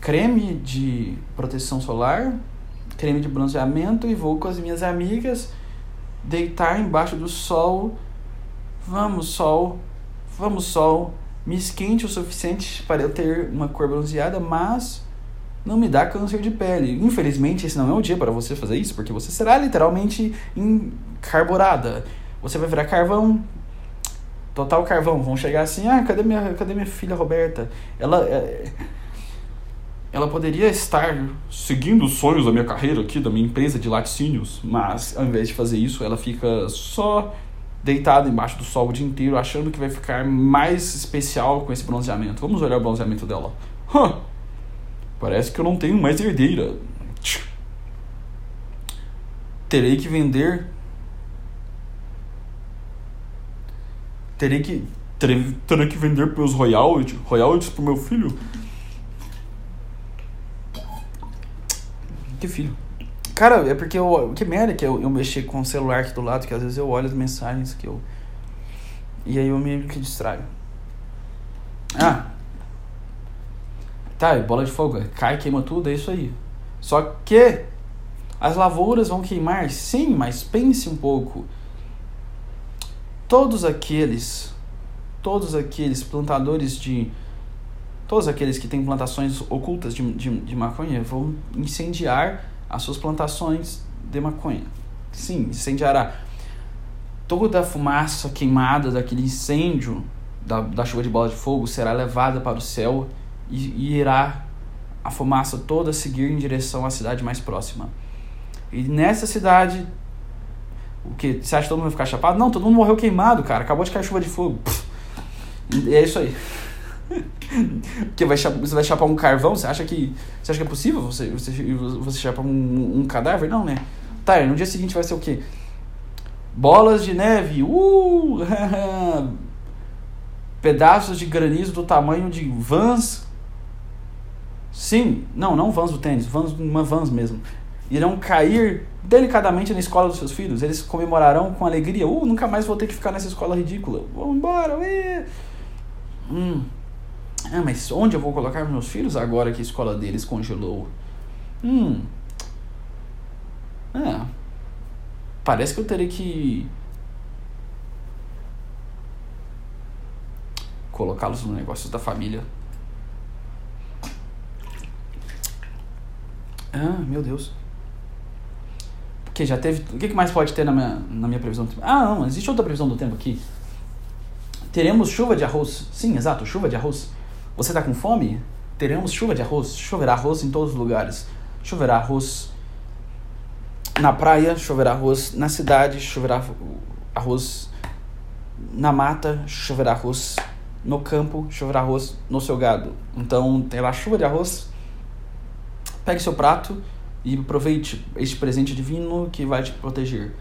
Creme de proteção solar, creme de bronzeamento e vou com as minhas amigas deitar embaixo do sol. Vamos, sol, vamos, sol. Me esquente o suficiente para eu ter uma cor bronzeada, mas não me dá câncer de pele. Infelizmente, esse não é o dia para você fazer isso, porque você será literalmente encarborada. Você vai virar carvão, total carvão. Vão chegar assim: ah, cadê minha, cadê minha filha Roberta? Ela. É, ela poderia estar seguindo os sonhos da minha carreira aqui, da minha empresa de laticínios, mas ao invés de fazer isso, ela fica só deitada embaixo do sol o dia inteiro, achando que vai ficar mais especial com esse bronzeamento. Vamos olhar o bronzeamento dela. Huh. Parece que eu não tenho mais herdeira. Terei que vender. Terei que. Terei, terei que vender meus royalties, royalties pro meu filho. Que filho? Cara, é porque eu. Que merda que eu, eu mexer com o celular aqui do lado, que às vezes eu olho as mensagens que eu. E aí eu meio que distraio. Ah, Tá, bola de fogo, cai, queima tudo, é isso aí. Só que as lavouras vão queimar, sim, mas pense um pouco. Todos aqueles, todos aqueles plantadores de. Todos aqueles que têm plantações ocultas de, de, de maconha vão incendiar as suas plantações de maconha. Sim, incendiará. Toda a fumaça queimada daquele incêndio da, da chuva de bola de fogo será levada para o céu e, irá a fumaça toda seguir em direção à cidade mais próxima. E nessa cidade, o que? Você acha que todo mundo vai ficar chapado? Não, todo mundo morreu queimado, cara. Acabou de cair chuva de fogo. É isso aí. Porque vai, você vai chapar um carvão? Você acha que, você acha que é possível você, você, você chapar um, um cadáver? Não, né? Tá, no dia seguinte vai ser o quê? Bolas de neve. Uh! Pedaços de granizo do tamanho de vans Sim, não, não Vans do tênis, Vans, uma Vans mesmo. irão cair delicadamente na escola dos seus filhos. Eles comemorarão com alegria. Uh, nunca mais vou ter que ficar nessa escola ridícula. Vamos embora. Ué. Hum. Ah, mas onde eu vou colocar meus filhos agora que a escola deles congelou? Hum. É. Parece que eu terei que colocá-los no negócio da família. Ah, meu Deus. Porque já teve. O que mais pode ter na minha, na minha previsão do tempo? Ah, não, existe outra previsão do tempo aqui. Teremos chuva de arroz. Sim, exato, chuva de arroz. Você está com fome? Teremos chuva de arroz. Choverá arroz em todos os lugares. Choverá arroz na praia, choverá arroz na cidade, choverá arroz na mata, choverá arroz no campo, choverá arroz no seu gado. Então, tem lá chuva de arroz. Pegue seu prato e aproveite este presente divino que vai te proteger.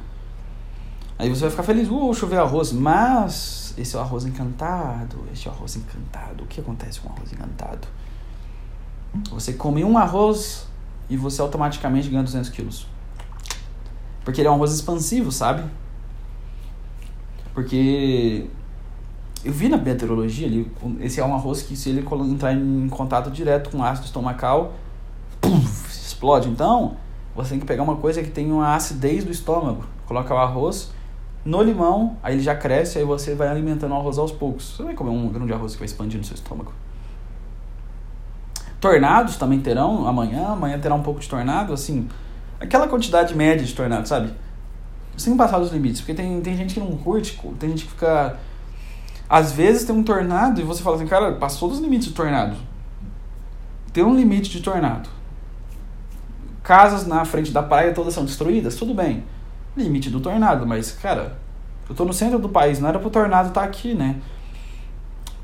Aí você vai ficar feliz, uh, choveu arroz, mas esse é o arroz encantado, este é o arroz encantado. O que acontece com o arroz encantado? Você come um arroz e você automaticamente ganha 200 quilos. Porque ele é um arroz expansivo, sabe? Porque eu vi na meteorologia ali, esse é um arroz que se ele entrar em contato direto com ácido estomacal, puff, explode. Então, você tem que pegar uma coisa que tem uma acidez do estômago. Coloca o arroz no limão, aí ele já cresce, aí você vai alimentando o arroz aos poucos. Você vai comer um grão de arroz que vai expandir no seu estômago. Tornados também terão amanhã, amanhã terá um pouco de tornado, assim, aquela quantidade média de tornado, sabe? Sem passar dos limites, porque tem, tem gente que não curte, tem gente que fica. Às vezes tem um tornado e você fala assim, cara, passou dos limites de tornado. Tem um limite de tornado. Casas na frente da praia todas são destruídas, tudo bem. Limite do tornado, mas, cara, eu tô no centro do país, não era pro tornado estar tá aqui, né?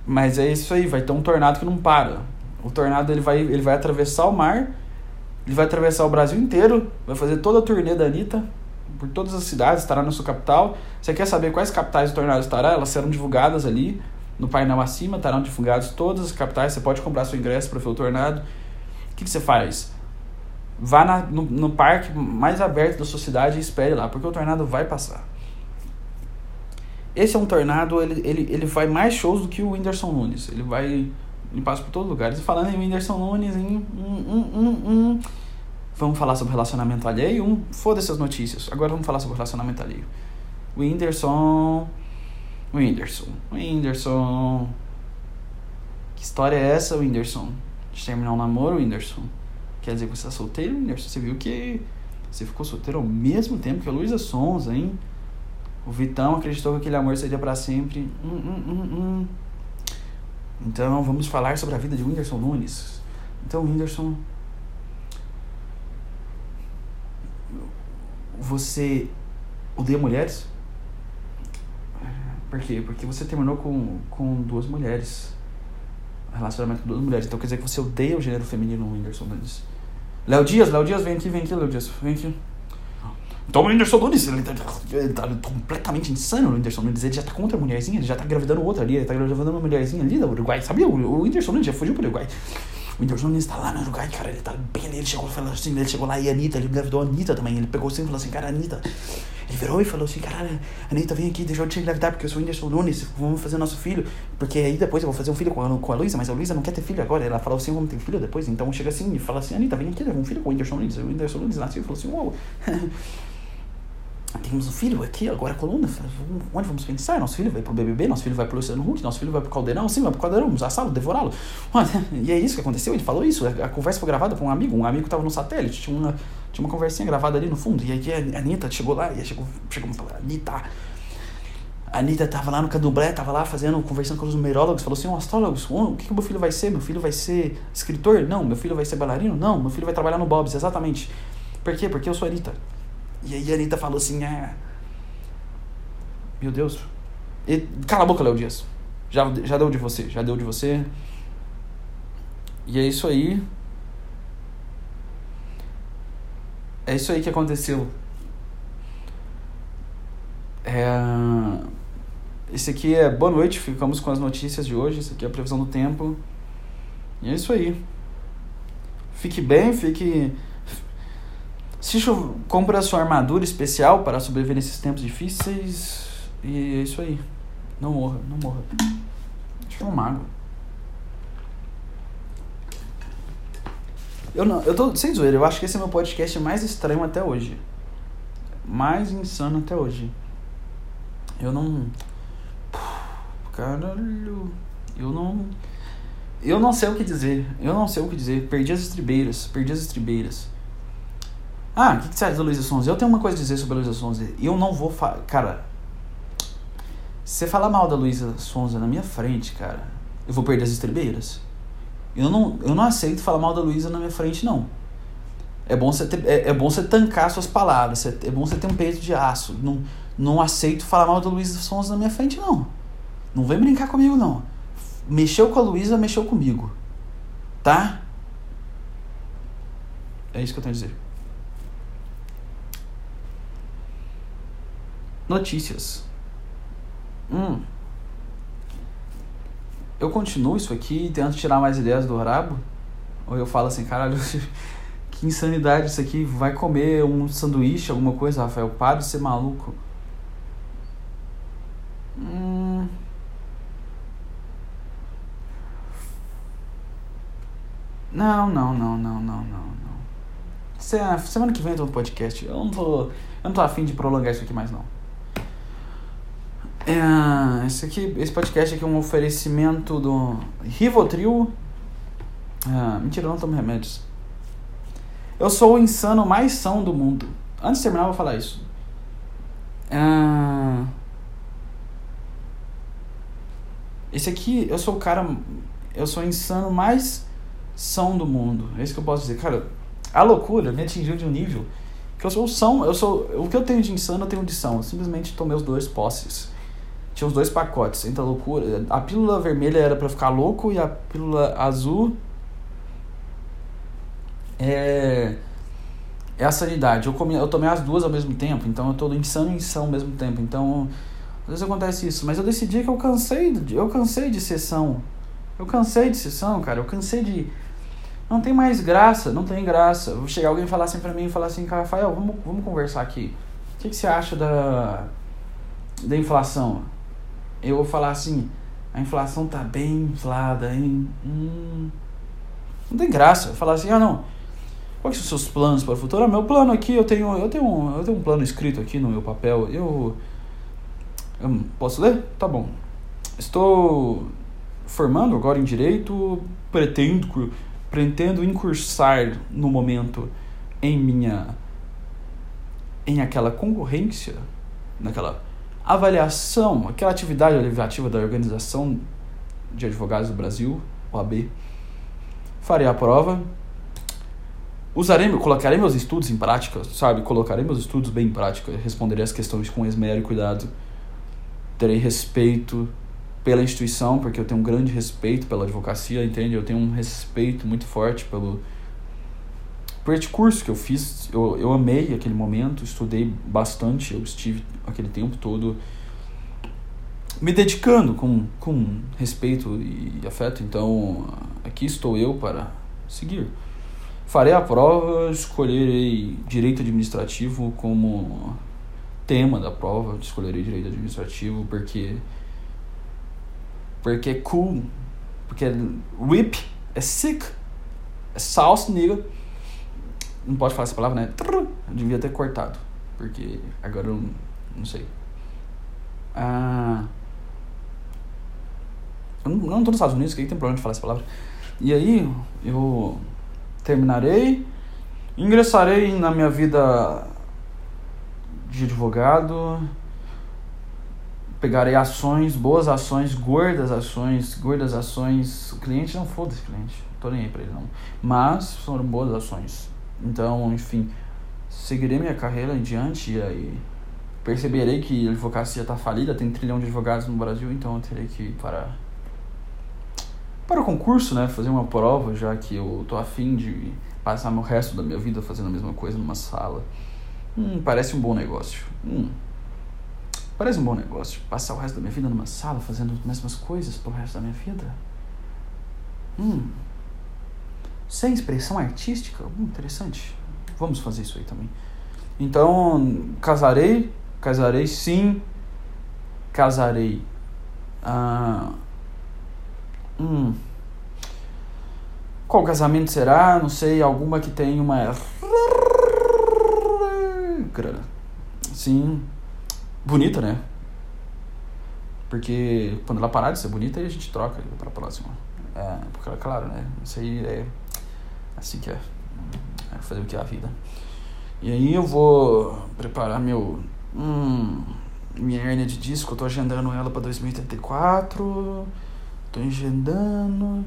Mas é isso aí, vai ter um tornado que não para. O tornado ele vai, ele vai atravessar o mar, ele vai atravessar o Brasil inteiro, vai fazer toda a turnê da Anitta, por todas as cidades, estará na sua capital. Você quer saber quais capitais o tornado estará? Elas serão divulgadas ali no painel acima, estarão divulgadas todas as capitais. Você pode comprar seu ingresso para ver o tornado. O que, que você faz? Vá na, no, no parque mais aberto da sua cidade e espere lá, porque o tornado vai passar. Esse é um tornado, ele, ele, ele vai mais shows do que o Whindersson Nunes. Ele vai. Ele passa por todos os lugares. E falando em Whindersson Nunes, em. Vamos falar sobre relacionamento alheio? Um, Foda-se as notícias. Agora vamos falar sobre relacionamento alheio. Whindersson. Whindersson. Whindersson. Que história é essa, Whindersson? De terminar um namoro, Whindersson? Quer dizer você está solteiro, Whindersson? Você viu que você ficou solteiro ao mesmo tempo que a Luísa Sonza, hein? O Vitão acreditou que aquele amor seria para sempre. Hum, hum, hum, hum, então vamos falar sobre a vida de Whindersson Nunes. Então, Whindersson. Você odeia mulheres? Por quê? Porque você terminou com, com duas mulheres. Relacionamento com duas mulheres. Então quer dizer que você odeia o gênero feminino no Whindersson Nunes. Léo Dias, Léo Dias, vem aqui, vem aqui, Léo Dias, vem aqui. Então o Whindersson Nunes, ele tá, ele tá completamente insano o Whindersson Nunes, ele já tá contra a mulherzinha, ele já tá engravidando outra ali, ele tá engravidando uma mulherzinha ali do Uruguai, sabia? O, o Whindersson Nunes já fugiu pro Uruguai. O Whindersson Nunes tá lá no Uruguai, cara, ele tá bem ali, ele chegou, falou assim, ele chegou lá e a Anitta, ele engravidou a Anitta também, ele pegou assim e falou assim, cara, Anitta, ele virou e falou assim, caralho, Anitta, vem aqui, deixa eu te engravidar, porque eu sou o Whindersson Nunes, vamos fazer nosso filho, porque aí depois eu vou fazer um filho com a, com a Luísa, mas a Luísa não quer ter filho agora, ela falou assim, vamos ter filho depois, então chega assim e fala assim, Anitta, vem aqui, leva um filho com o Whindersson Nunes, o Whindersson Nunes nasceu e falou assim, uau, temos um filho aqui, agora a coluna, onde vamos pensar? Nosso filho vai pro BBB, nosso filho vai pro Luciano Huck, nosso filho vai pro Caldeirão, sim, vai pro Caldeirão, vamos assá-lo, devorá-lo. E é isso que aconteceu, ele falou isso, a conversa foi gravada com um amigo, um amigo tava no satélite, tinha uma, tinha uma conversinha gravada ali no fundo, e aí a Anitta chegou lá, e chegou, chegou e falou, Anitta, a Anitta tava lá no candomblé, tava lá fazendo, conversando com os numerólogos, falou assim, astrólogos, oh, o que, que meu filho vai ser? Meu filho vai ser escritor? Não. Meu filho vai ser bailarino? Não. Meu filho vai trabalhar no Bob's, exatamente. Por quê? Porque eu sou a Anitta. E aí a Anitta falou assim, ah, meu Deus. E, cala a boca, Léo Dias. Já, já deu de você, já deu de você. E é isso aí. É isso aí que aconteceu. É... Esse aqui é boa noite, ficamos com as notícias de hoje. Esse aqui é a previsão do tempo. E é isso aí. Fique bem, fique Assista, compra a sua armadura especial para sobreviver nesses tempos difíceis. E é isso aí. Não morra, não morra. Acho que é um mago. Eu não, eu tô sem zoeira, eu acho que esse é meu podcast mais estranho até hoje. Mais insano até hoje. Eu não. Caralho. Eu não. Eu não sei o que dizer. Eu não sei o que dizer. Perdi as estribeiras. Perdi as estribeiras. Ah, o que, que você acha da Luísa Sonza? Eu tenho uma coisa a dizer sobre a Luísa Sonza. Eu não vou falar. Cara. Se você falar mal da Luísa Sonza na minha frente, cara, eu vou perder as estribeiras. Eu não, eu não aceito falar mal da Luísa na minha frente, não. É bom você, ter, é, é bom você tancar suas palavras. É, é bom você ter um peito de aço. Não, não aceito falar mal da Luísa Sonza na minha frente, não. Não vem brincar comigo, não. Mexeu com a Luísa, mexeu comigo. Tá? É isso que eu tenho a dizer. Notícias. Hum. Eu continuo isso aqui e tento tirar mais ideias do rabo? Ou eu falo assim, caralho, que insanidade isso aqui. Vai comer um sanduíche, alguma coisa, Rafael? Para de ser maluco. Hum. Não, não, não, não, não, não, não. Semana que vem eu tô no podcast. Eu não tô. Eu não tô afim de prolongar isso aqui mais não. É, esse, aqui, esse podcast aqui é um oferecimento do Rivotril. É, mentira, não tomo remédios. Eu sou o insano mais são do mundo. Antes de terminar, eu vou falar isso. É, esse aqui, eu sou o cara. Eu sou o insano mais são do mundo. É isso que eu posso dizer. Cara, a loucura me atingiu de um nível que eu sou o são. Eu sou, o que eu tenho de insano, eu tenho de são. Eu simplesmente tomei os dois posses. Tinha os dois pacotes, entre a loucura. A pílula vermelha era para ficar louco e a pílula azul é, é a sanidade. Eu, comi, eu tomei as duas ao mesmo tempo, então eu tô insano e insano ao mesmo tempo. Então, às vezes acontece isso. Mas eu decidi que eu cansei, eu cansei de sessão. Eu cansei de sessão, cara. Eu cansei de. Não tem mais graça, não tem graça. Vou chegar alguém falar assim pra mim falar assim, Rafael, vamos, vamos conversar aqui. O que, que você acha da, da inflação? Eu vou falar assim, a inflação tá bem inflada, hein? Hum, não tem graça. Eu falar assim, ah não, quais são os seus planos para o futuro? Ah, meu plano aqui, eu tenho, eu tenho, eu tenho um plano escrito aqui no meu papel. Eu, eu posso ler? Tá bom. Estou formando agora em direito, pretendo, pretendo incursar no momento em minha em aquela concorrência, naquela avaliação, aquela atividade avaliativa da Organização de Advogados do Brasil, OAB, farei a prova, usarei, colocarei meus estudos em prática, sabe? Colocarei meus estudos bem em prática, responderei as questões com esmero e cuidado, terei respeito pela instituição, porque eu tenho um grande respeito pela advocacia, entende? Eu tenho um respeito muito forte pelo por este curso que eu fiz, eu, eu amei aquele momento, estudei bastante, eu estive aquele tempo todo me dedicando com, com respeito e afeto, então aqui estou eu para seguir. Farei a prova, escolherei direito administrativo como tema da prova, escolherei direito administrativo porque porque é cool, porque é whip, é sick, é sauce, nigga. Não pode falar essa palavra, né? Eu devia ter cortado. Porque agora eu não sei. Ah. Eu não, não tô nos Estados Unidos, que tem problema de falar essa palavra. E aí, eu terminarei, ingressarei na minha vida de advogado, pegarei ações, boas ações, gordas ações, gordas ações. O cliente não foda esse cliente, tô nem aí pra ele não. Mas foram boas ações. Então, enfim, seguirei minha carreira em diante e aí perceberei que a advocacia está falida, tem um trilhão de advogados no Brasil, então eu terei que ir para para o concurso, né, fazer uma prova, já que eu tô afim de passar o resto da minha vida fazendo a mesma coisa numa sala. Hum, parece um bom negócio. Hum, parece um bom negócio. Passar o resto da minha vida numa sala fazendo as mesmas coisas pro resto da minha vida. Hum, sem expressão artística? Hum, interessante. Vamos fazer isso aí também. Então, casarei, casarei sim, casarei. Ah, hum. Qual casamento será? Não sei, alguma que tenha uma. Sim. Bonita, né? Porque quando ela parar de ser bonita, aí a gente troca para a próxima. É, porque, claro, né? Isso aí é assim que é. é fazer o que é a vida. E aí eu vou preparar meu. Hum, minha hernia de disco, eu tô agendando ela para 2034. Tô agendando.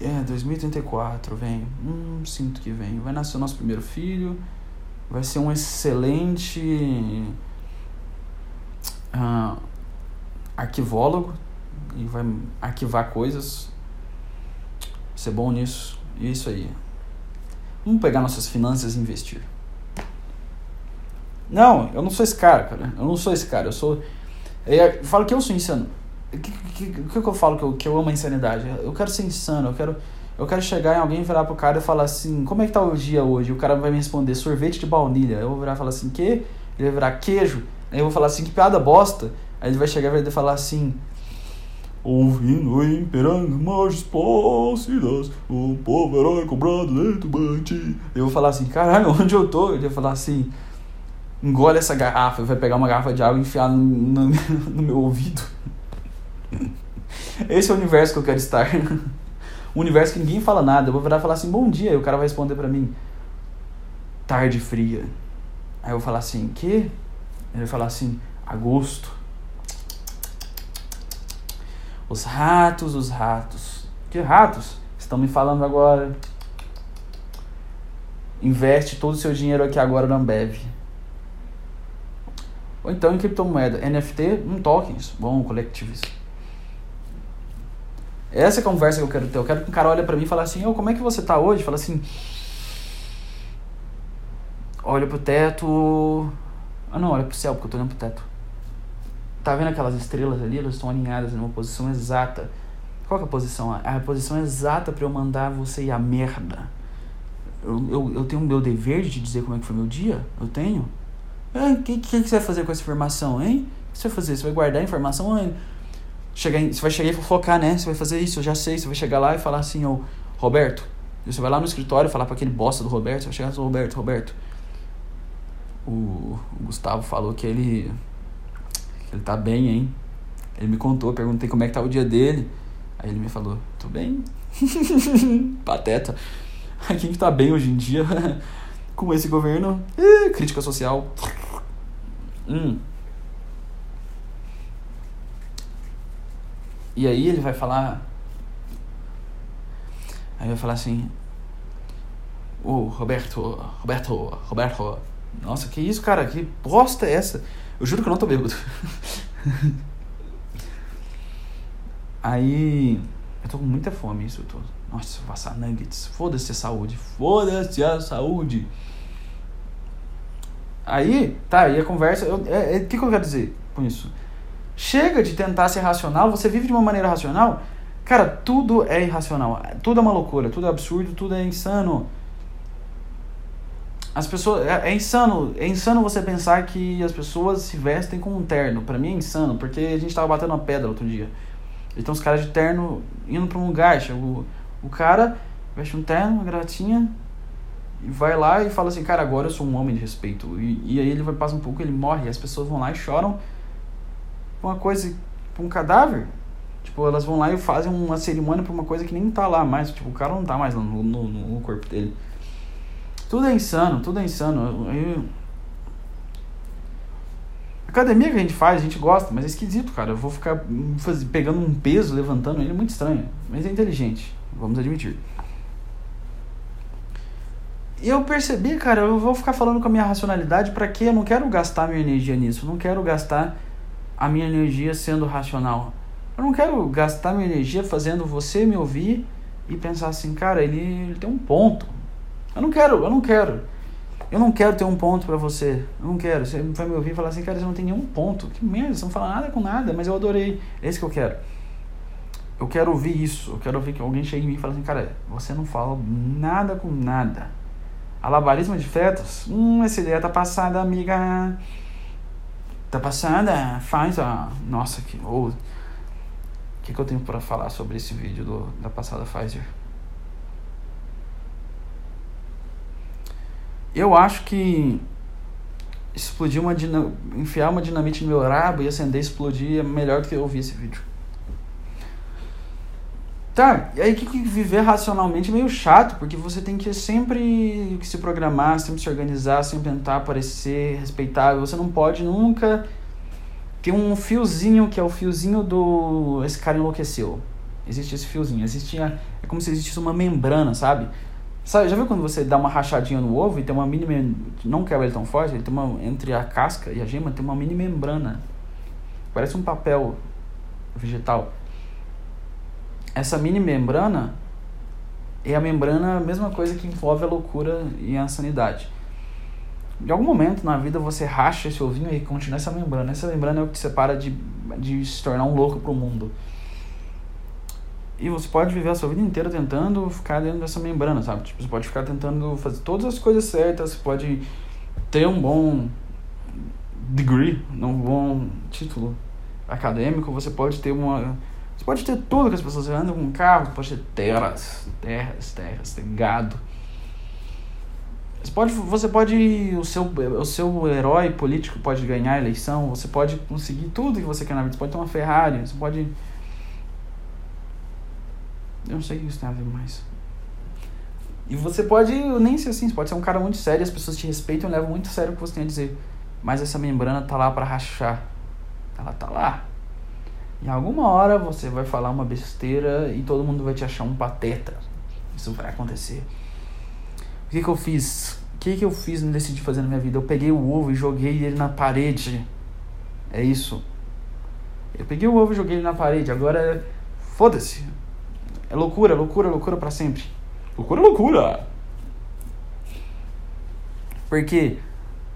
É, 2034, vem. Hum, sinto que vem. Vai nascer o nosso primeiro filho. Vai ser um excelente uh, arquivólogo e vai arquivar coisas. Ser bom nisso. E é isso aí. Vamos pegar nossas finanças e investir. Não, eu não sou esse cara, cara. Eu não sou esse cara. Eu sou. Eu falo que eu sou insano. O que, que, que, que eu falo que eu, que eu amo a insanidade? Eu quero ser insano. Eu quero, eu quero chegar em alguém, virar pro cara e falar assim: Como é que tá o dia hoje? O cara vai me responder: Sorvete de baunilha. Eu vou virar e falar assim: Que? Ele vai virar queijo. Aí eu vou falar assim: Que piada bosta. Aí ele vai chegar e vai falar assim: Ouvindo em perangas margens plácidas, o povo herói cobrado dentro bante. Eu vou falar assim: Caralho, onde eu tô? Ele vai falar assim: engole essa garrafa, vai pegar uma garrafa de água e enfiar no, no, no meu ouvido. Esse é o universo que eu quero estar. Um universo que ninguém fala nada. Eu vou virar e falar assim, bom dia, e o cara vai responder para mim, tarde fria. Aí eu vou falar assim, que? Ele vai falar assim, agosto. Os ratos, os ratos. Que ratos? Estão me falando agora. Investe todo o seu dinheiro aqui agora na Ambev. Ou então em criptomoeda. NFT, um tokens. Bom, collectives. Essa é a conversa que eu quero ter. Eu quero que um cara olhe pra mim e fale assim, oh, como é que você tá hoje? Fala assim. Olha pro teto. Ah não, olha pro céu, porque eu tô olhando pro teto. Tá vendo aquelas estrelas ali? Elas estão alinhadas numa posição exata. Qual é a posição? É a posição exata para eu mandar você ir a merda. Eu, eu, eu tenho o meu dever de dizer como é que foi meu dia? Eu tenho? O que, que, que, você vai fazer com essa informação, hein? O que você vai fazer? Você vai guardar a informação? Chegar em, você vai chegar e fofocar, né? Você vai fazer isso, eu já sei. Você vai chegar lá e falar assim, ô, Roberto. Você vai lá no escritório falar para aquele bosta do Roberto. Você vai chegar e Roberto, Roberto. O, o Gustavo falou que ele, ele tá bem, hein? Ele me contou, perguntei como é que tá o dia dele. Aí ele me falou, tô bem. Pateta. Quem que tá bem hoje em dia? com esse governo. Eh, crítica social. Hum. E aí ele vai falar. Aí vai falar assim. Ô, oh, Roberto, Roberto, Roberto. Nossa, que isso, cara? Que bosta é essa? Eu juro que eu não tô bêbado. aí. Eu tô com muita fome, isso eu tô. Nossa, passar nuggets. Foda-se a saúde. Foda-se a saúde. Aí, tá, aí a conversa. O é, é, que, que eu quero dizer com isso? Chega de tentar ser racional, você vive de uma maneira racional. Cara, tudo é irracional. Tudo é uma loucura, tudo é absurdo, tudo é insano. As pessoas. É, é insano. É insano você pensar que as pessoas se vestem com um terno. Para mim é insano, porque a gente tava batendo uma pedra outro dia. Então os caras de terno indo pra um lugar. O, o cara veste um terno, uma gratinha, e vai lá e fala assim, cara, agora eu sou um homem de respeito. E, e aí ele vai passar um pouco, ele morre, e as pessoas vão lá e choram uma coisa, um cadáver. Tipo, elas vão lá e fazem uma cerimônia por uma coisa que nem tá lá mais. Tipo, o cara não tá mais no, no, no corpo dele. Tudo é insano, tudo é insano. Eu... Academia que a gente faz, a gente gosta, mas é esquisito, cara. Eu vou ficar pegando um peso, levantando ele, é muito estranho. Mas é inteligente, vamos admitir. E eu percebi, cara, eu vou ficar falando com a minha racionalidade para quê? Eu não quero gastar minha energia nisso. Eu não quero gastar a minha energia sendo racional. Eu não quero gastar minha energia fazendo você me ouvir e pensar assim, cara, ele, ele tem um ponto. Eu não quero, eu não quero. Eu não quero ter um ponto para você. Eu não quero. Você vai me ouvir e falar assim, cara, você não tem nenhum ponto. Que merda, você não fala nada com nada, mas eu adorei. É isso que eu quero. Eu quero ouvir isso. Eu quero ouvir que alguém chegue em mim e fale assim, cara, você não fala nada com nada Alabarismo de fetos? Hum, essa ideia tá passada, amiga. Tá passada? Faz a. Nossa, que. Oh. O que, que eu tenho para falar sobre esse vídeo do, da passada Pfizer? Eu acho que explodir uma enfiar uma dinamite no meu rabo e acender e explodir é melhor do que eu ouvir esse vídeo. Tá, e aí que, que viver racionalmente é meio chato, porque você tem que sempre se programar, sempre se organizar, sempre tentar parecer respeitável. Você não pode nunca ter um fiozinho que é o fiozinho do. Esse cara enlouqueceu. Existe esse fiozinho. Existe, é como se existisse uma membrana, sabe? Sabe, já viu quando você dá uma rachadinha no ovo e tem uma mini. Não quebra ele tão forte, ele tem uma. Entre a casca e a gema tem uma mini membrana. Parece um papel vegetal. Essa mini membrana é a membrana, a mesma coisa que envolve a loucura e a sanidade. De algum momento na vida você racha esse ovinho e continua essa membrana. Essa membrana é o que te separa de, de se tornar um louco pro mundo. E você pode viver a sua vida inteira tentando ficar dentro dessa membrana, sabe? Tipo, você pode ficar tentando fazer todas as coisas certas, você pode ter um bom degree, um bom título acadêmico, você pode ter uma. Você pode ter tudo que as pessoas andam com um carro, você pode ter terras, terras, terras, ter gado. Você pode, você pode o seu, o seu herói político pode ganhar a eleição, você pode conseguir tudo que você quer na vida, você pode ter uma Ferrari, você pode eu não sei o que isso tem a ver mais. E você pode nem ser assim, você pode ser um cara muito sério, as pessoas te respeitam levam muito sério o que você tem a dizer. Mas essa membrana tá lá para rachar. Ela tá lá. Em alguma hora você vai falar uma besteira e todo mundo vai te achar um pateta. Isso vai acontecer. O que, que eu fiz? O que, que eu fiz e decidi fazer na minha vida? Eu peguei o ovo e joguei ele na parede. É isso. Eu peguei o ovo e joguei ele na parede. Agora, foda-se. É loucura, loucura, loucura para sempre. Loucura, loucura. Porque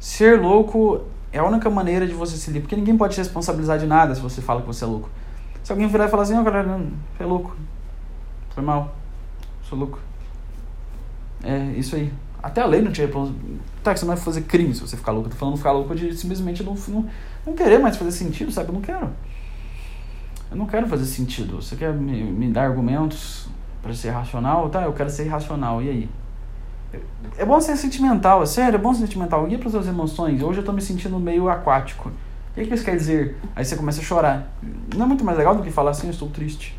ser louco é a única maneira de você se livrar. Porque ninguém pode te responsabilizar de nada se você fala que você é louco. Se alguém virar e falar assim, ó, oh, galera, não, é louco. Foi mal. Sou louco. É isso aí. Até a lei não te Tá, que você não vai fazer crime se você ficar louco. Eu tô falando ficar louco de simplesmente não, não, não querer mais fazer sentido, sabe? Eu não quero. Eu não quero fazer sentido. Você quer me, me dar argumentos para ser racional? Tá, eu quero ser racional. E aí? É bom ser sentimental, é sério, é bom ser sentimental. Guia para suas emoções. Hoje eu tô me sentindo meio aquático. O que, que isso quer dizer? Aí você começa a chorar. Não é muito mais legal do que falar assim, eu estou triste.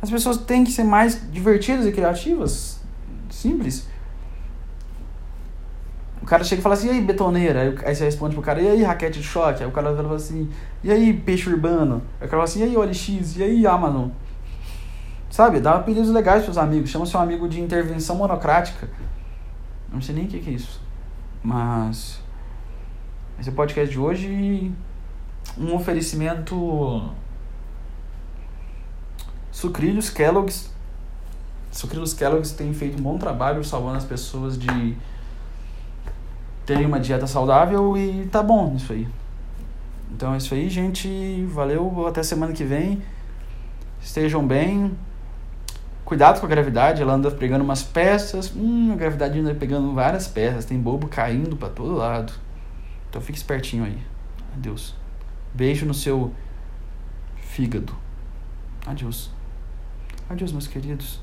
As pessoas têm que ser mais divertidas e criativas. Simples. O cara chega e fala assim, e aí, betoneira? Aí você responde pro cara, e aí, raquete de choque? Aí o cara fala assim, e aí, peixe urbano? Aí o cara fala assim, e aí, OLX? E aí, Amazon? Sabe, dá apelidos legais pros amigos. Chama seu amigo de intervenção monocrática. Não sei nem o que, que é isso. Mas... Esse é o podcast de hoje um oferecimento Sucrilhos Kellogg's. Sucrilhos Kellogg's tem feito um bom trabalho salvando as pessoas de terem uma dieta saudável e tá bom isso aí. Então é isso aí, gente. Valeu, até semana que vem. Estejam bem. Cuidado com a gravidade, ela anda pegando umas peças. Hum, a gravidade anda pegando várias peças. Tem bobo caindo para todo lado. Então fique espertinho aí. Adeus. Beijo no seu fígado. Adeus. Adeus, meus queridos.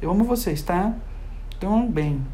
Eu amo vocês, tá? Então, bem.